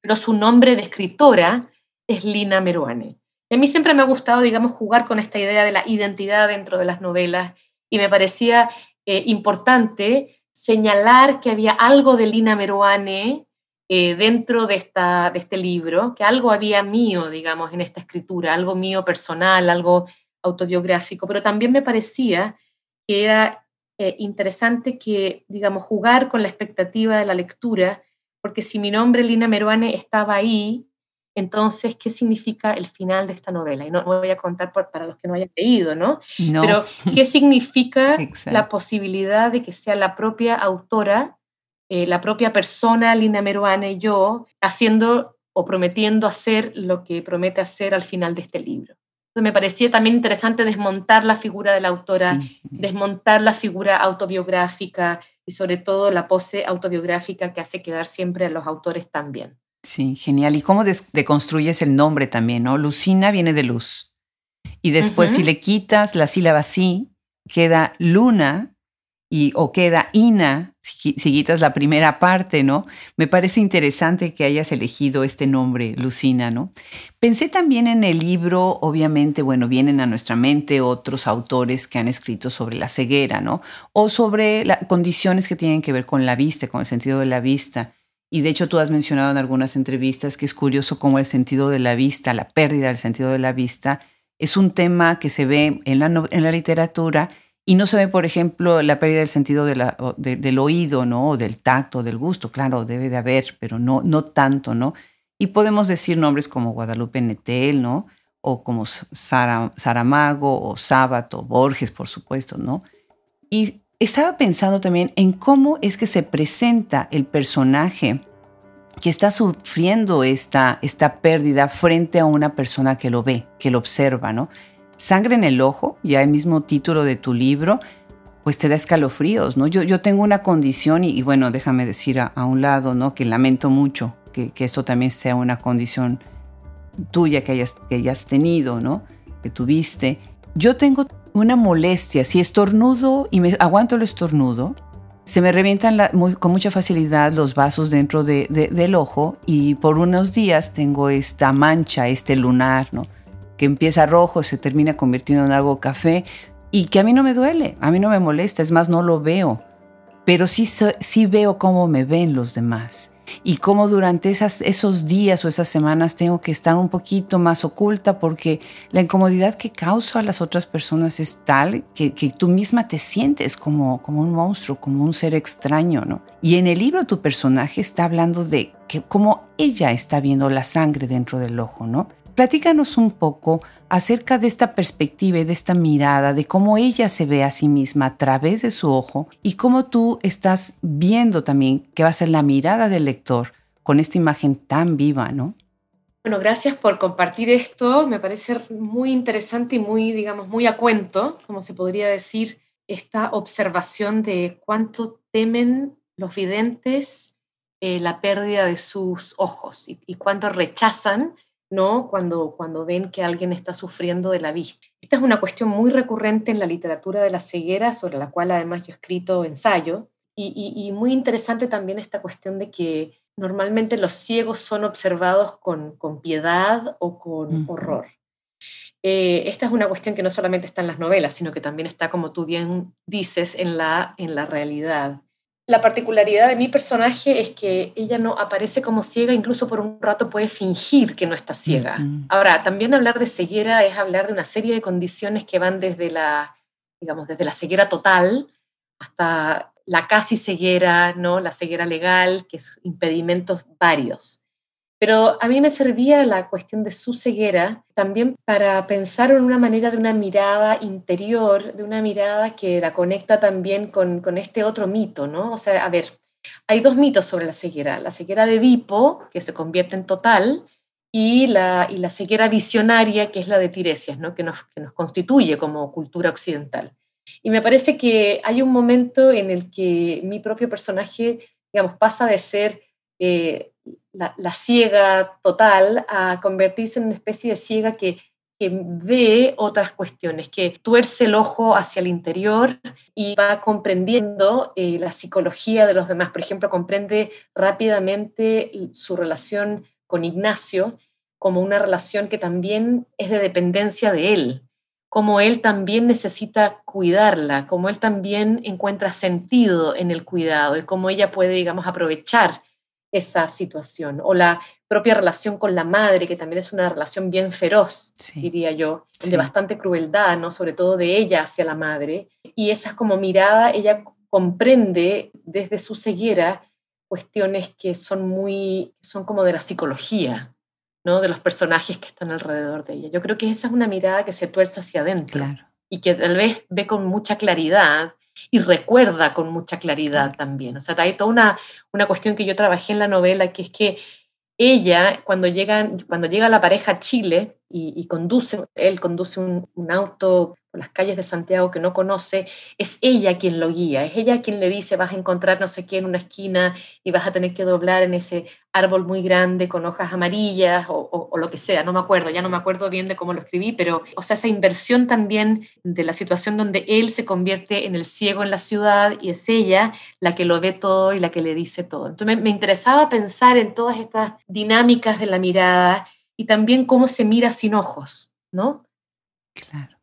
pero su nombre de escritora es Lina Meruane. a mí siempre me ha gustado, digamos, jugar con esta idea de la identidad dentro de las novelas y me parecía eh, importante señalar que había algo de Lina Meruane eh, dentro de, esta, de este libro, que algo había mío, digamos, en esta escritura, algo mío personal, algo autobiográfico, pero también me parecía que era eh, interesante que, digamos, jugar con la expectativa de la lectura, porque si mi nombre, Lina Meruane, estaba ahí, entonces, ¿qué significa el final de esta novela? Y no voy a contar para los que no hayan leído, ¿no? Pero, ¿qué significa la posibilidad de que sea la propia autora, eh, la propia persona, Lina Meruane, yo, haciendo o prometiendo hacer lo que promete hacer al final de este libro? Me parecía también interesante desmontar la figura de la autora, desmontar la figura autobiográfica y sobre todo la pose autobiográfica que hace quedar siempre a los autores también. Sí, genial. ¿Y cómo deconstruyes el nombre también, no? Lucina viene de luz. Y después si le quitas la sílaba sí, queda luna y, o queda Ina, si, quitas la primera parte, ¿no? Me parece interesante que hayas elegido este nombre, Lucina, ¿no? Pensé también en el libro, obviamente, bueno, vienen a nuestra mente otros autores que han escrito sobre la ceguera, ¿no? O sobre las condiciones que tienen que ver con la vista, con el sentido de la vista. Y de hecho tú has mencionado en algunas entrevistas que es curioso cómo el sentido de la vista, la pérdida del sentido de la vista, es un tema que se ve en la, en la literatura y no se ve, por ejemplo, la pérdida del sentido de la, del oído, ¿no? O del tacto, del gusto. Claro, debe de haber, pero no, no tanto, ¿no? Y podemos decir nombres como Guadalupe Netel, ¿no? O como Saramago o Sábato, Borges, por supuesto, ¿no? Y estaba pensando también en cómo es que se presenta el personaje que está sufriendo esta, esta pérdida frente a una persona que lo ve, que lo observa, ¿no? Sangre en el ojo, ya el mismo título de tu libro, pues te da escalofríos, ¿no? Yo, yo tengo una condición y, bueno, déjame decir a, un lado, ¿no? Que lamento mucho que, esto también sea una condición tuya que hayas, que hayas tenido, ¿no? Que tuviste. Yo tengo una molestia, si estornudo y me aguanto el estornudo, se me revientan con mucha facilidad los vasos dentro del ojo y por unos días tengo esta mancha, este lunar, ¿no? Que empieza rojo, se termina convirtiendo en algo café y que a mí no me duele, a mí no me molesta, es más, no lo veo, pero sí, sí veo cómo me ven los demás y cómo durante esas, esos días o esas semanas tengo que estar un poquito más oculta porque la incomodidad que causo a las otras personas es tal que, que, tú misma te sientes como, como un monstruo, como un ser extraño, ¿no? Y en el libro tu personaje está hablando de que cómo ella está viendo la sangre dentro del ojo, ¿no? Platícanos un poco acerca de esta perspectiva y de esta mirada, de cómo ella se ve a sí misma a través de su ojo y cómo tú estás viendo también que va a ser la mirada del lector con esta imagen tan viva, ¿no? Bueno, gracias por compartir esto. Me parece muy interesante y muy, digamos, muy a cuento, como se podría decir, esta observación de cuánto temen los videntes eh, la pérdida de sus ojos y, y cuánto rechazan ¿no? Cuando, cuando ven que alguien está sufriendo de la vista. Esta es una cuestión muy recurrente en la literatura de la ceguera, sobre la cual además yo he escrito ensayo, y, muy interesante también esta cuestión de que normalmente los ciegos son observados con, piedad o con horror. Eh, esta es una cuestión que no solamente está en las novelas, sino que también está, como tú bien dices, en la, en la realidad. La particularidad de mi personaje es que ella no aparece como ciega, incluso por un rato puede fingir que no está ciega. Ahora, también hablar de ceguera es hablar de una serie de condiciones que van desde la, digamos, desde la ceguera total hasta la casi ceguera, ¿no? La ceguera legal, que es impedimentos varios. Pero a mí me servía la cuestión de su ceguera también para pensar en una manera de una mirada interior, de una mirada que la conecta también con, con este otro mito, ¿no? O sea, a ver, hay dos mitos sobre la ceguera. La ceguera de Edipo, que se convierte en total, y la, y la ceguera visionaria, que es la de Tiresias, ¿no? que, nos, que nos constituye como cultura occidental. Y me parece que hay un momento en el que mi propio personaje, digamos, pasa de ser eh, la, ciega total a convertirse en una especie de ciega que, ve otras cuestiones, que tuerce el ojo hacia el interior y va comprendiendo eh, la psicología de los demás. Por ejemplo, comprende rápidamente su relación con Ignacio como una relación que también es de dependencia de él, como él también necesita cuidarla, como él también encuentra sentido en el cuidado y cómo ella puede, digamos, aprovechar esa situación. O la propia relación con la madre, que también es una relación bien feroz, diría yo, de bastante crueldad, ¿no? Sobre todo de ella hacia la madre. Y esa como mirada, ella comprende desde su ceguera cuestiones que son muy, son como de la psicología, ¿no? De los personajes que están alrededor de ella. Yo creo que esa es una mirada que se tuerce hacia adentro y que tal vez ve con mucha claridad y recuerda con mucha claridad también. O sea, hay toda una, una cuestión que yo trabajé en la novela, que es que ella, cuando, llegan, cuando llega la pareja a Chile y, conduce, él conduce un, un, auto por las calles de Santiago que no conoce, es ella quien lo guía, es ella quien le dice vas a encontrar no sé qué en una esquina y vas a tener que doblar en ese árbol muy grande con hojas amarillas o, lo que sea, no me acuerdo, ya no me acuerdo bien de cómo lo escribí, pero, o sea, esa inversión también de la situación donde él se convierte en el ciego en la ciudad y es ella la que lo ve todo y la que le dice todo. Entonces me, interesaba pensar en todas estas dinámicas de la mirada y también cómo se mira sin ojos, ¿no? Claro,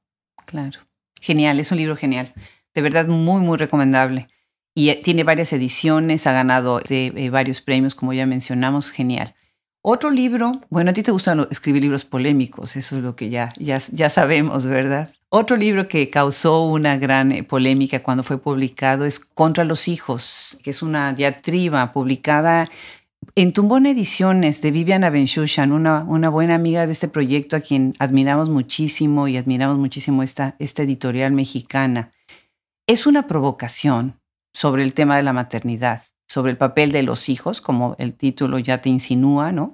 claro. Genial, es un libro genial. De verdad, muy, muy recomendable y eh, tiene varias ediciones, ha ganado de, eh, varios premios, como ya mencionamos, genial. Otro libro, bueno, a ti te gusta escribir libros polémicos, eso es lo que ya, ya, ya sabemos, ¿verdad? Otro libro que causó una gran eh, polémica cuando fue publicado es Contra los hijos, que es una diatriba publicada en Tumbón Ediciones de Viviana Benchushan, una, una buena amiga de este proyecto a quien admiramos muchísimo y admiramos muchísimo esta, esta editorial mexicana. Es una provocación sobre el tema de la maternidad, sobre el papel de los hijos, como el título ya te insinúa, ¿no?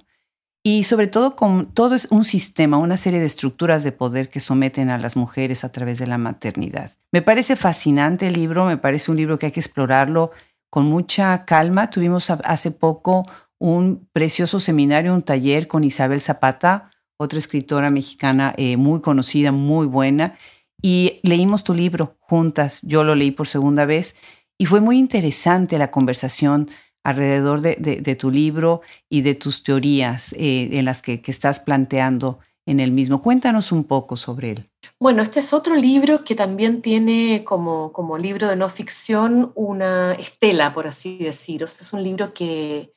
Y sobre todo con todo es un sistema, una serie de estructuras de poder que someten a las mujeres a través de la maternidad. Me parece fascinante el libro, me parece un libro que hay que explorarlo con mucha calma. Tuvimos hace poco un precioso seminario, un taller con Isabel Zapata, otra escritora mexicana eh, muy conocida, muy buena, y leímos tu libro juntas. Yo lo leí por segunda vez y fue muy interesante la conversación alrededor de, tu libro y de tus teorías eh, en las que, estás planteando en el mismo. Cuéntanos un poco sobre él. Bueno, este es otro libro que también tiene como, como libro de no ficción una estela, por así decir. es un libro que,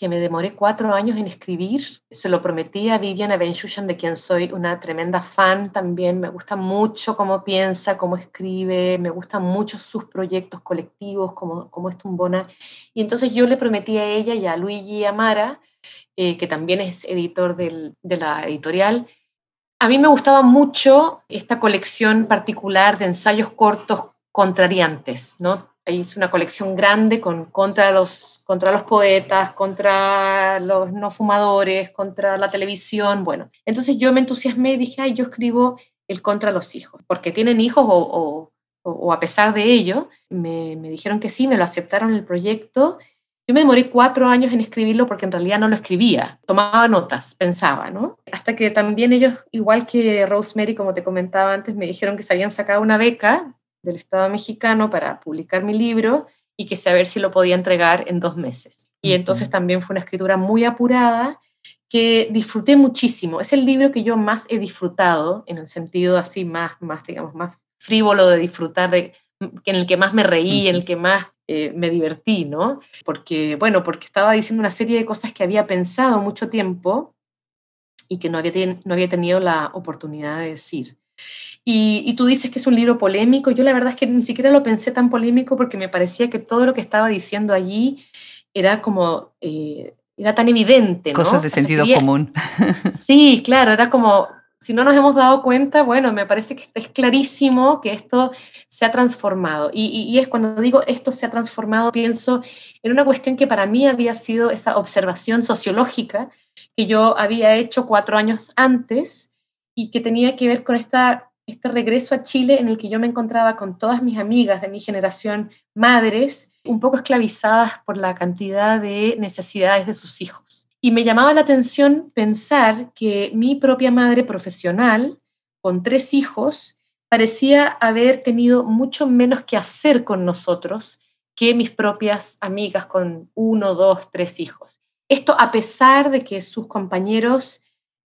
que me demoré cuatro años en escribir. Se lo prometí a Viviana Benchushan, de quien soy una tremenda fan también. Me gusta mucho cómo piensa, cómo escribe, me gustan mucho sus proyectos colectivos, como, como es Tumbona. Y entonces yo le prometí a ella y a Luigi Amara, eh, que también es editor de la editorial, a mí me gustaba mucho esta colección particular de ensayos cortos contrariantes, ¿no? Hice una colección grande con, contra, los, contra los poetas, contra los no fumadores, contra la televisión, bueno. Entonces yo me entusiasmé y dije, ay, yo escribo el contra los hijos, porque tienen hijos o, o, a pesar de ello, me, me, dijeron que sí, me lo aceptaron el proyecto. Yo me demoré cuatro años en escribirlo porque en realidad no lo escribía, tomaba notas, pensaba, ¿no? Hasta que también ellos, igual que Rosemary, como te comentaba antes, me dijeron que se habían sacado una beca del Estado mexicano para publicar mi libro y que saber si lo podía entregar en dos meses. Y entonces también fue una escritura muy apurada que disfruté muchísimo. Es el libro que yo más he disfrutado, en el sentido así más, más digamos, más frívolo de disfrutar, de, en el que más me reí, en el que más eh, me divertí, ¿no? Porque, bueno, porque estaba diciendo una serie de cosas que había pensado mucho tiempo y que no había, no había tenido la oportunidad de decir. Y, tú dices que es un libro polémico. Yo la verdad es que ni siquiera lo pensé tan polémico porque me parecía que todo lo que estaba diciendo allí era como, eh, era tan evidente. Cosas de sentido común. Sí, claro, era como, si no nos hemos dado cuenta, bueno, me parece que es clarísimo que esto se ha transformado. Y, y, es cuando digo esto se ha transformado, pienso en una cuestión que para mí había sido esa observación sociológica que yo había hecho cuatro años antes y que tenía que ver con esta este regreso a Chile en el que yo me encontraba con todas mis amigas de mi generación, madres, un poco esclavizadas por la cantidad de necesidades de sus hijos. Y me llamaba la atención pensar que mi propia madre profesional, con tres hijos, parecía haber tenido mucho menos que hacer con nosotros que mis propias amigas con uno, dos, tres hijos. Esto a pesar de que sus compañeros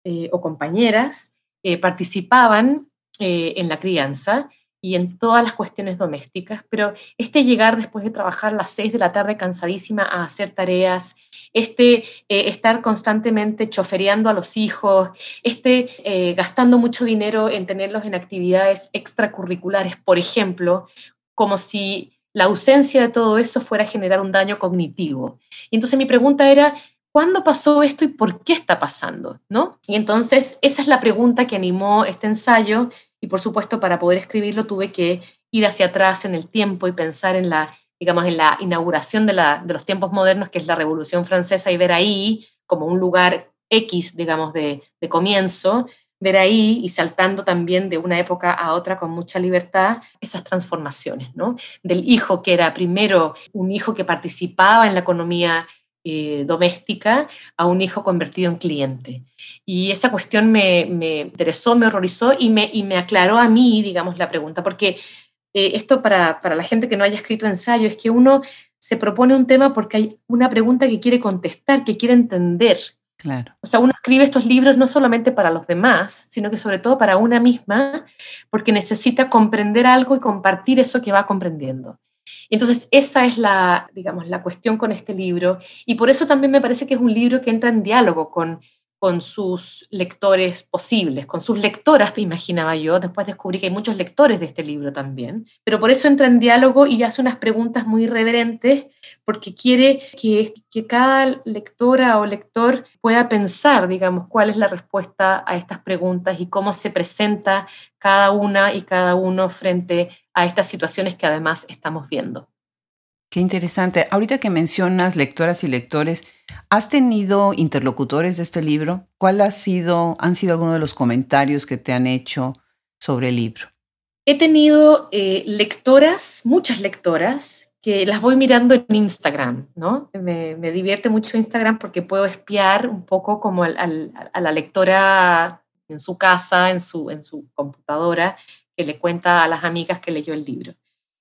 eh, o compañeras eh, participaban eh, en la crianza y en todas las cuestiones domésticas, pero este llegar después de trabajar a las seis de la tarde cansadísima a hacer tareas, este eh, estar constantemente chofereando a los hijos, este eh, gastando mucho dinero en tenerlos en actividades extracurriculares, por ejemplo, como si la ausencia de todo eso fuera a generar un daño cognitivo. Y entonces mi pregunta era, ¿cuándo pasó esto y por qué está pasando? ¿No? Y entonces esa es la pregunta que animó este ensayo y por supuesto, para poder escribirlo tuve que ir hacia atrás en el tiempo y pensar en la, digamos, en la inauguración de, la, de los tiempos modernos, que es la Revolución Francesa, y ver ahí como un lugar X, digamos, de, de comienzo, ver ahí y saltando también de una época a otra con mucha libertad esas transformaciones, ¿no? Del hijo que era primero un hijo que participaba en la economía eh, doméstica a un hijo convertido en cliente. Y esa cuestión me, interesó, me horrorizó y me, y me aclaró a mí, digamos, la pregunta, porque eh, esto para, para la gente que no haya escrito ensayo es que uno se propone un tema porque hay una pregunta que quiere contestar, que quiere entender. Claro. O sea, uno escribe estos libros no solamente para los demás, sino que sobre todo para una misma, porque necesita comprender algo y compartir eso que va comprendiendo. Entonces, esa es la, digamos, la cuestión con este libro. Y por eso también me parece que es un libro que entra en diálogo con, con sus lectores posibles, con sus lectoras, me imaginaba yo. Después descubrí que hay muchos lectores de este libro también. Pero por eso entra en diálogo y hace unas preguntas muy irreverentes, porque quiere que, que cada lectora o lector pueda pensar, digamos, cuál es la respuesta a estas preguntas y cómo se presenta cada una y cada uno frente a estas situaciones que además estamos viendo. Qué interesante. Ahorita que mencionas lectoras y lectores, ¿has tenido interlocutores de este libro? ¿Cuál ha sido, han sido algunos de los comentarios que te han hecho sobre el libro? He tenido eh, lectoras, muchas lectoras, que las voy mirando en Instagram, ¿no? Me, divierte mucho Instagram porque puedo espiar un poco como a la lectora en su casa, en su, en su computadora, que le cuenta a las amigas que leyó el libro.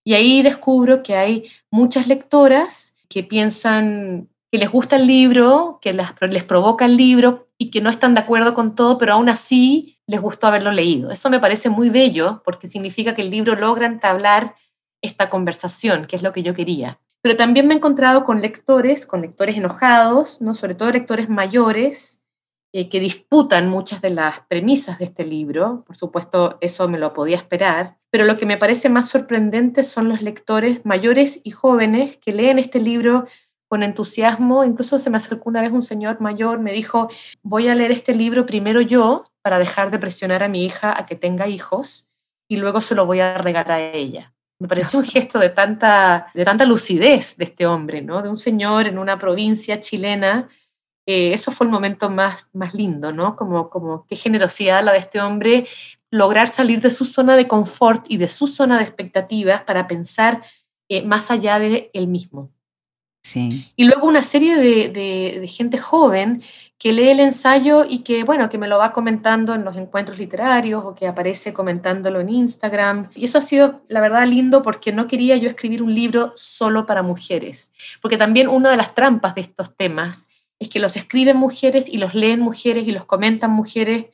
Y ahí descubro que hay muchas lectoras que piensan que les gusta el libro, que les provoca el libro y que no están de acuerdo con todo, pero aún así les gustó haberlo leído. Eso me parece muy bello porque significa que el libro logra entablar esta conversación, que es lo que yo quería. Pero también me he encontrado con lectores, con lectores enojados, ¿no? sobre todo lectores mayores, eh, que disputan muchas de las premisas de este libro. Por supuesto, eso me lo podía esperar. Pero lo que me parece más sorprendente son los lectores mayores y jóvenes que leen este libro con entusiasmo. Incluso se me acercó una vez un señor mayor, me dijo, voy a leer este libro primero yo para dejar de presionar a mi hija a que tenga hijos y luego se lo voy a regalar a ella. Me parece un gesto de tanta, de tanta lucidez de este hombre, ¿no? de un señor en una provincia chilena eh, eso fue el momento más, más lindo, ¿no? Como, como qué generosidad la de este hombre lograr salir de su zona de confort y de su zona de expectativas para pensar eh, más allá de él mismo. Sí. Y luego una serie de, de, gente joven que lee el ensayo y que, bueno, que me lo va comentando en los encuentros literarios o que aparece comentándolo en Instagram. Y eso ha sido, la verdad, lindo porque no quería yo escribir un libro solo para mujeres. Porque también una de las trampas de estos temas es que los escriben mujeres y los leen mujeres y los comentan mujeres.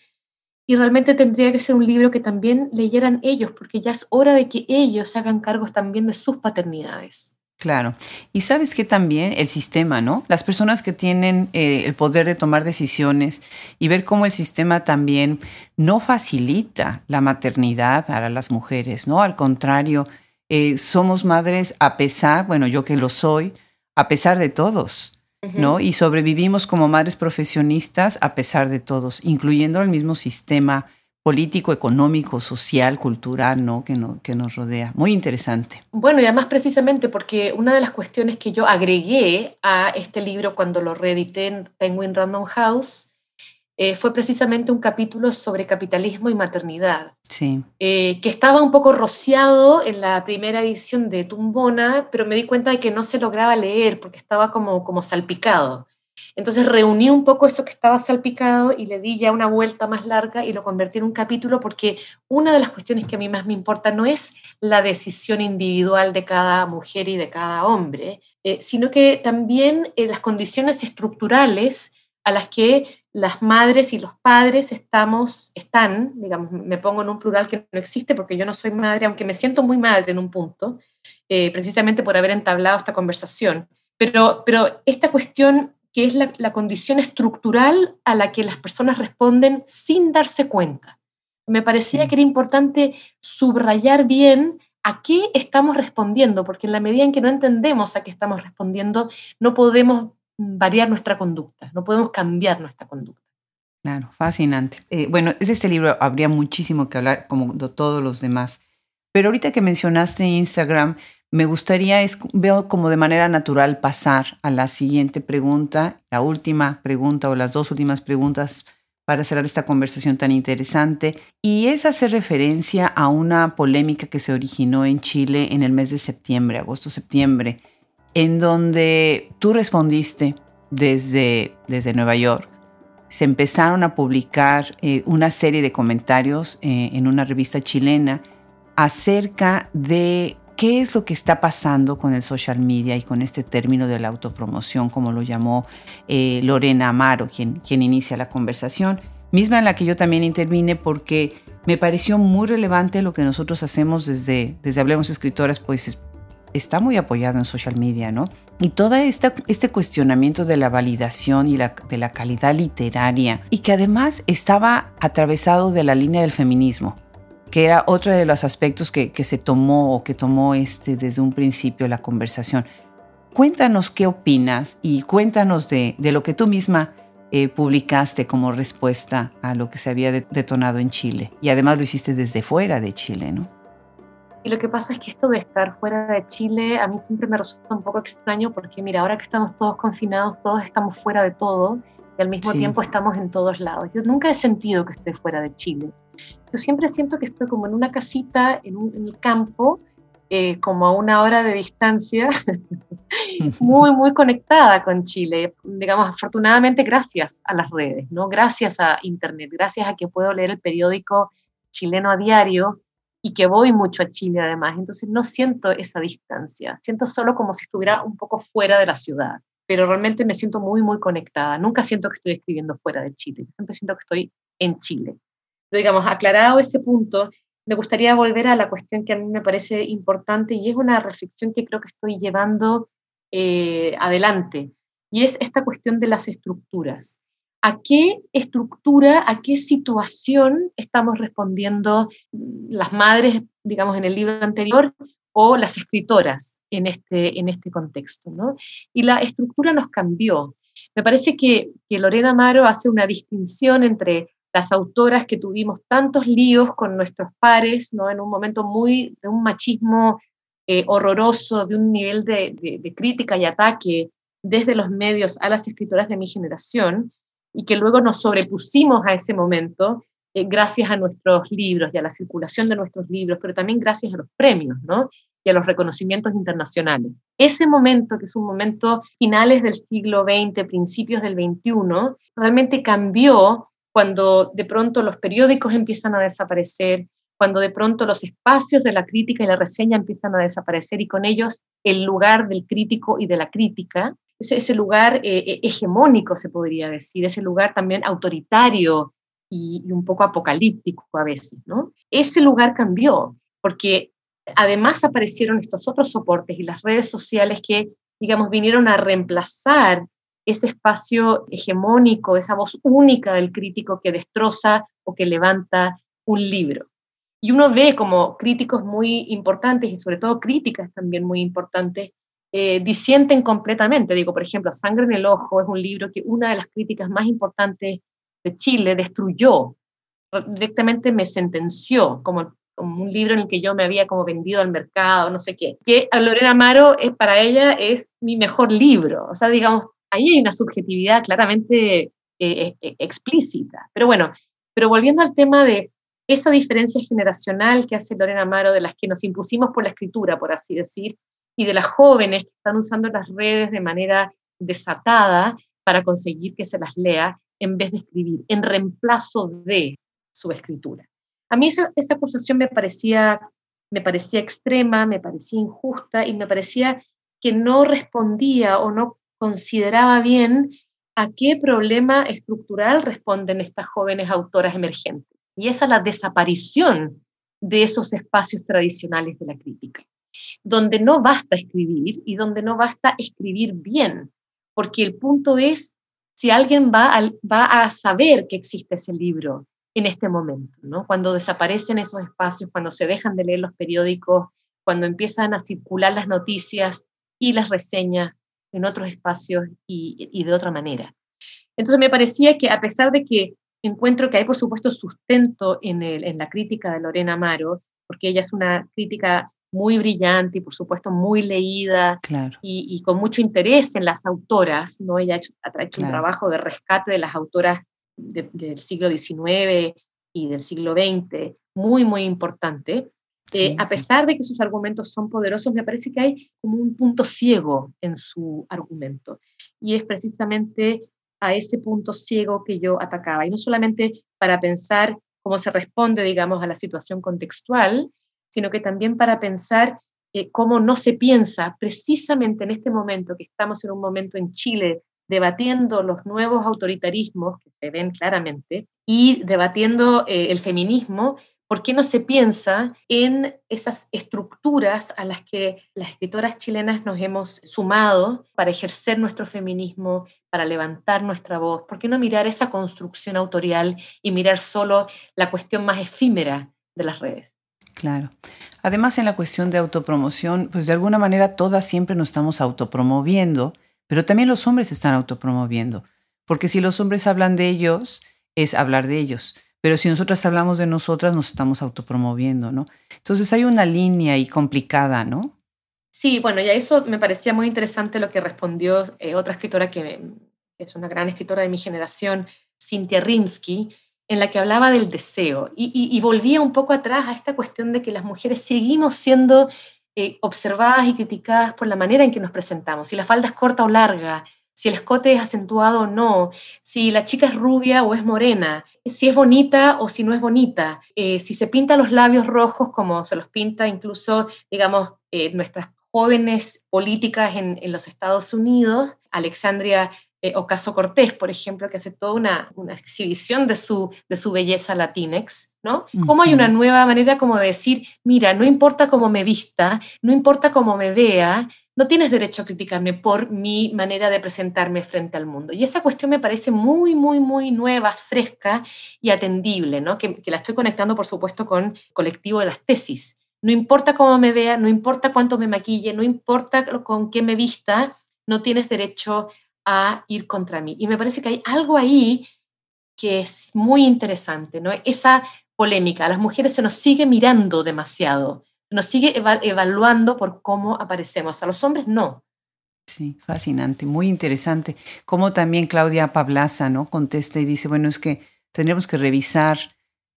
Y realmente tendría que ser un libro que también leyeran ellos, porque ya es hora de que ellos se hagan cargos también de sus paternidades. Claro. Y sabes que también el sistema, ¿no? Las personas que tienen eh, el poder de tomar decisiones y ver cómo el sistema también no facilita la maternidad para las mujeres, ¿no? Al contrario, eh, somos madres a pesar, bueno, yo que lo soy, a pesar de todos. ¿No? Y sobrevivimos como madres profesionistas a pesar de todos, incluyendo el mismo sistema político, económico, social, cultural, ¿no? Que, no, que nos rodea. Muy interesante. Bueno, y además precisamente porque una de las cuestiones que yo agregué a este libro cuando lo reedité en Penguin Random House eh, fue precisamente un capítulo sobre capitalismo y maternidad. Sí. Eh, que estaba un poco rociado en la primera edición de Tumbona, pero me di cuenta de que no se lograba leer porque estaba como, como salpicado. Entonces reuní un poco eso que estaba salpicado y le di ya una vuelta más larga y lo convertí en un capítulo porque una de las cuestiones que a mí más me importa no es la decisión individual de cada mujer y de cada hombre, eh, sino que también las condiciones estructurales a las que las madres y los padres estamos, están, digamos, me pongo en un plural que no existe porque yo no soy madre, aunque me siento muy madre en un punto, eh, precisamente por haber entablado esta conversación. Pero, pero esta cuestión que es la, la, condición estructural a la que las personas responden sin darse cuenta. Me parecía que era importante subrayar bien a qué estamos respondiendo, porque en la medida en que no entendemos a qué estamos respondiendo, no podemos variar nuestra conducta, no podemos cambiar nuestra conducta. Claro, fascinante. Eh, bueno, de este libro habría muchísimo que hablar, como de todos los demás. Pero ahorita que mencionaste Instagram, me gustaría, es, veo como de manera natural pasar a la siguiente pregunta, la última pregunta o las dos últimas preguntas para cerrar esta conversación tan interesante. Y es hacer referencia a una polémica que se originó en Chile en el mes de septiembre, agosto-septiembre en donde tú respondiste desde, desde Nueva York, se empezaron a publicar eh, una serie de comentarios eh, en una revista chilena acerca de qué es lo que está pasando con el social media y con este término de la autopromoción, como lo llamó eh, Lorena Amaro, quien, quien inicia la conversación, misma en la que yo también intervine porque me pareció muy relevante lo que nosotros hacemos desde, desde Hablemos Escritoras, pues está muy apoyado en social media, ¿no? Y todo este cuestionamiento de la validación y la, de la calidad literaria, y que además estaba atravesado de la línea del feminismo, que era otro de los aspectos que, que se tomó o que tomó este, desde un principio la conversación. Cuéntanos qué opinas y cuéntanos de, de lo que tú misma eh, publicaste como respuesta a lo que se había detonado en Chile. Y además lo hiciste desde fuera de Chile, ¿no? Y lo que pasa es que esto de estar fuera de Chile a mí siempre me resulta un poco extraño porque mira, ahora que estamos todos confinados, todos estamos fuera de todo y al mismo tiempo estamos en todos lados. Yo nunca he sentido que esté fuera de Chile. Yo siempre siento que estoy como en una casita, en, un, en el campo, eh, como a una hora de distancia, muy, muy conectada con Chile. Digamos, afortunadamente gracias a las redes, ¿no? Gracias a Internet, gracias a que puedo leer el periódico chileno a diario y que voy mucho a Chile además. Entonces no siento esa distancia, siento solo como si estuviera un poco fuera de la ciudad, pero realmente me siento muy, muy conectada. Nunca siento que estoy escribiendo fuera de Chile, siempre siento que estoy en Chile. Pero digamos, aclarado ese punto, me gustaría volver a la cuestión que a mí me parece importante y es una reflexión que creo que estoy llevando eh, adelante, y es esta cuestión de las estructuras. ¿A qué estructura, a qué situación estamos respondiendo las madres, digamos, en el libro anterior, o las escritoras en este, en este contexto? ¿no? Y la estructura nos cambió. Me parece que, que Lorena Amaro hace una distinción entre las autoras que tuvimos tantos líos con nuestros pares, ¿no? en un momento muy de un machismo eh, horroroso, de un nivel de, crítica y ataque desde los medios a las escritoras de mi generación, y que luego nos sobrepusimos a ese momento eh, gracias a nuestros libros y a la circulación de nuestros libros, pero también gracias a los premios, ¿no? y a los reconocimientos internacionales. Ese momento, que es un momento finales del siglo XX, principios del XXI, realmente cambió cuando de pronto los periódicos empiezan a desaparecer, cuando de pronto los espacios de la crítica y la reseña empiezan a desaparecer y con ellos el lugar del crítico y de la crítica, ese, ese lugar eh, eh, hegemónico se podría decir, ese lugar también autoritario y, un poco apocalíptico a veces, ¿no? Ese lugar cambió porque además aparecieron estos otros soportes y las redes sociales que, digamos, vinieron a reemplazar ese espacio hegemónico, esa voz única del crítico que destroza o que levanta un libro. Y uno ve como críticos muy importantes y sobre todo críticas también muy importantes eh, disienten completamente. Digo, por ejemplo, Sangre en el Ojo es un libro que una de las críticas más importantes de Chile destruyó, directamente me sentenció como, como un libro en el que yo me había como vendido al mercado, no sé qué. Que a Lorena Amaro es, para ella es mi mejor libro. O sea, digamos, ahí hay una subjetividad claramente eh, eh, explícita. Pero bueno, pero volviendo al tema de esa diferencia generacional que hace Lorena Amaro, de las que nos impusimos por la escritura, por así decir, y de las jóvenes que están usando las redes de manera desatada para conseguir que se las lea en vez de escribir, en reemplazo de su escritura. A mí esa, esa acusación me parecía, me parecía extrema, me parecía injusta y me parecía que no respondía o no consideraba bien a qué problema estructural responden estas jóvenes autoras emergentes. Y es la desaparición de esos espacios tradicionales de la crítica, donde no basta escribir y donde no basta escribir bien, porque el punto es si alguien va a, va a saber que existe ese libro en este momento, ¿no? cuando desaparecen esos espacios, cuando se dejan de leer los periódicos, cuando empiezan a circular las noticias y las reseñas en otros espacios y, de otra manera. Entonces me parecía que a pesar de que encuentro que hay por supuesto sustento en, el, en la crítica de Lorena Amaro, porque ella es una crítica muy brillante y por supuesto muy leída y, con mucho interés en las autoras, ¿no? Ella ha hecho, un trabajo de rescate de las autoras del siglo XIX y del siglo XX muy, muy importante. Eh, a pesar de que sus argumentos son poderosos, me parece que hay como un punto ciego en su argumento. Y es precisamente a ese punto ciego que yo atacaba. Y no solamente para pensar cómo se responde, digamos, a la situación contextual, sino que también para pensar eh, cómo no se piensa precisamente en este momento, que estamos en un momento en Chile debatiendo los nuevos autoritarismos que se ven claramente y debatiendo eh, el feminismo, ¿por qué no se piensa en esas estructuras a las que las escritoras chilenas nos hemos sumado para ejercer nuestro feminismo, para levantar nuestra voz? ¿Por qué no mirar esa construcción autorial y mirar solo la cuestión más efímera de las redes? Claro. Además, en la cuestión de autopromoción, pues de alguna manera todas siempre nos estamos autopromoviendo, pero también los hombres están autopromoviendo, porque si los hombres hablan de ellos, es hablar de ellos. Pero si nosotras hablamos de nosotras, nos estamos autopromoviendo, ¿no? Entonces hay una línea ahí complicada, ¿no? Sí, bueno, y a eso me parecía muy interesante lo que respondió eh, otra escritora que es una gran escritora de mi generación, Cynthia Rimsky, en la que hablaba del deseo y, volvía un poco atrás a esta cuestión de que las mujeres seguimos siendo eh, observadas y criticadas por la manera en que nos presentamos, si la falda es corta o larga, si el escote es acentuado o no, si la chica es rubia o es morena, si es bonita o si no es bonita, eh, si se pinta los labios rojos como se los pinta incluso, digamos, eh, nuestras jóvenes políticas en, los Estados Unidos, Alexandria eh, Ocaso Cortés, por ejemplo, que hace toda una, exhibición de su, de su belleza latinex, ¿no? Como hay una nueva manera como de decir, mira, no importa cómo me vista, no importa cómo me vea, no tienes derecho a criticarme por mi manera de presentarme frente al mundo. Y esa cuestión me parece muy, muy, muy nueva, fresca y atendible, ¿no? que, la estoy conectando, por supuesto, con colectivo de las tesis. No importa cómo me vea, no importa cuánto me maquille, no importa con qué me vista, no tienes derecho a ir contra mí. Y me parece que hay algo ahí que es muy interesante, ¿no? Esa polémica, a las mujeres se nos sigue mirando demasiado nos sigue evaluando por cómo aparecemos. A los hombres no. Sí, fascinante, muy interesante. Como también Claudia Pablaza, ¿no? Contesta y dice, bueno, es que tendremos que revisar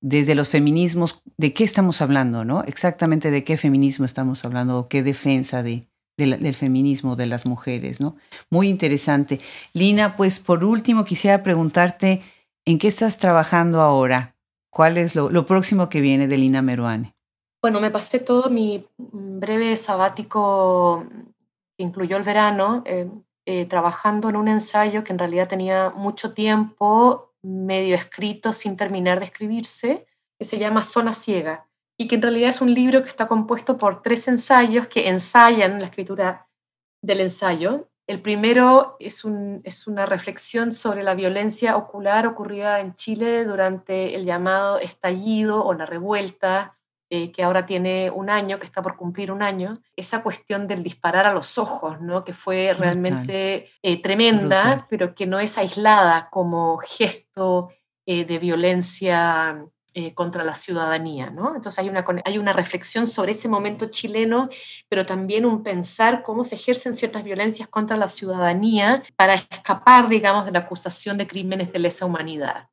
desde los feminismos de qué estamos hablando, ¿no? Exactamente de qué feminismo estamos hablando o qué defensa de, del feminismo de las mujeres, ¿no? Muy interesante. Lina, pues por último quisiera preguntarte, ¿en qué estás trabajando ahora? ¿Cuál es lo, lo próximo que viene de Lina Meruane? Bueno, me pasé todo mi breve sabático, que incluyó el verano, eh, eh, trabajando en un ensayo que en realidad tenía mucho tiempo, medio escrito sin terminar de escribirse, que se llama Zona Ciega, y que en realidad es un libro que está compuesto por tres ensayos que ensayan la escritura del ensayo. El primero es, un, es una reflexión sobre la violencia ocular ocurrida en Chile durante el llamado estallido o la revuelta eh, que ahora tiene un año, que está por cumplir un año, esa cuestión del disparar a los ojos, ¿no? que fue realmente eh, tremenda, pero que no es aislada como gesto eh, de violencia contra la ciudadanía. ¿no? Entonces hay una, hay una reflexión sobre ese momento chileno, pero también un pensar cómo se ejercen ciertas violencias contra la ciudadanía para escapar, digamos, de la acusación de crímenes de lesa humanidad.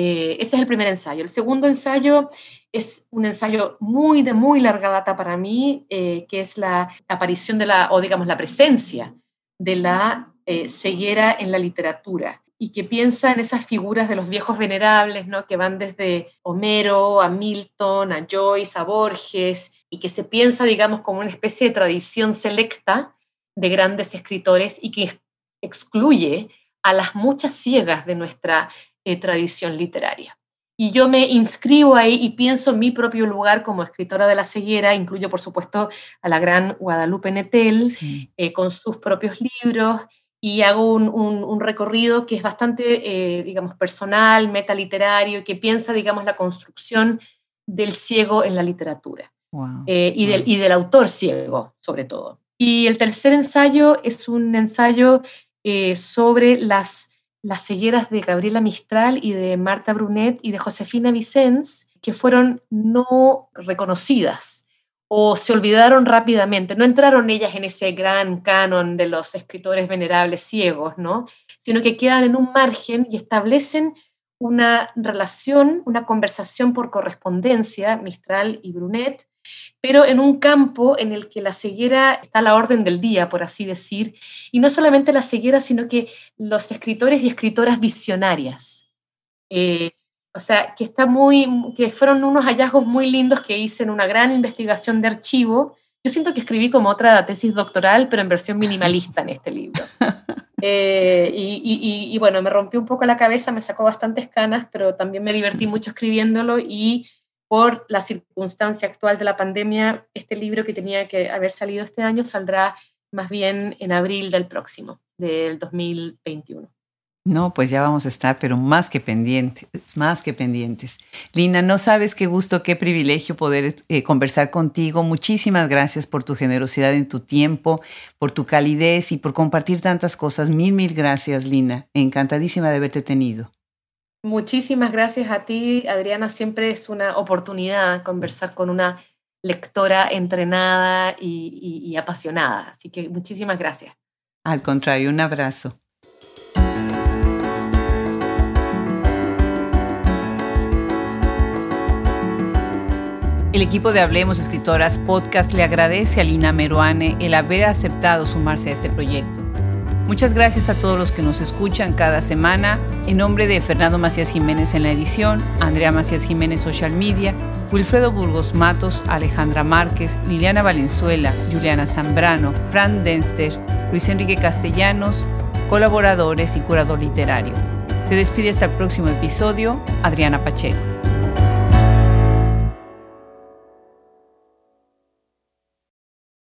Eh, ese es el primer ensayo. El segundo ensayo es un ensayo muy de muy larga data para mí, eh, que es la aparición de la, o digamos, la presencia de la eh, ceguera en la literatura y que piensa en esas figuras de los viejos venerables, ¿no? que van desde Homero a Milton, a Joyce, a Borges, y que se piensa, digamos, como una especie de tradición selecta de grandes escritores y que excluye a las muchas ciegas de nuestra eh, tradición literaria. Y yo me inscribo ahí y pienso en mi propio lugar como escritora de la ceguera, incluyo por supuesto a la gran Guadalupe Netel, eh, con sus propios libros, y hago un, recorrido que es bastante, eh, digamos, personal, metaliterario, que piensa, digamos, la construcción del ciego en la literatura y, del, y del autor ciego, sobre todo. Y el tercer ensayo es un ensayo sobre las las cegueras de Gabriela Mistral y de Marta Brunet y de Josefina Vicens, que fueron no reconocidas o se olvidaron rápidamente. No entraron ellas en ese gran canon de los escritores venerables ciegos, ¿no? sino que quedan en un margen y establecen una relación, una conversación por correspondencia, Mistral y Brunet, pero en un campo en el que la ceguera está a la orden del día, por así decir, y no solamente la ceguera, sino que los escritores y escritoras visionarias. Eh, o sea, que, está muy, que fueron unos hallazgos muy lindos que hice en una gran investigación de archivo. Yo siento que escribí como otra tesis doctoral, pero en versión minimalista en este libro. Eh, y, y, bueno, me rompió un poco la cabeza, me sacó bastantes canas, pero también me divertí mucho escribiéndolo y por la circunstancia actual de la pandemia, este libro que tenía que haber salido este año saldrá más bien en abril del próximo, del 2021. No, pues ya vamos a estar, pero más que pendientes, más que pendientes. Lina, no sabes qué gusto, qué privilegio poder eh, conversar contigo. Muchísimas gracias por tu generosidad en tu tiempo, por tu calidez y por compartir tantas cosas. Mil, mil gracias, Lina. Encantadísima de haberte tenido. Muchísimas gracias a ti, Adriana. Siempre es una oportunidad conversar con una lectora entrenada y apasionada. Así que muchísimas gracias. Al contrario, un abrazo. El equipo de Hablemos Escritoras Podcast le agradece a Lina Meruane el haber aceptado sumarse a este proyecto. Muchas gracias a todos los que nos escuchan cada semana. En nombre de Fernando Macías Jiménez en la edición, Andrea Macías Jiménez Social Media, Wilfredo Burgos Matos, Alejandra Márquez, Liliana Valenzuela, Juliana Zambrano, Fran Denster, Luis Enrique Castellanos, colaboradores y curador literario. Se despide hasta el próximo episodio, Adriana Pacheco.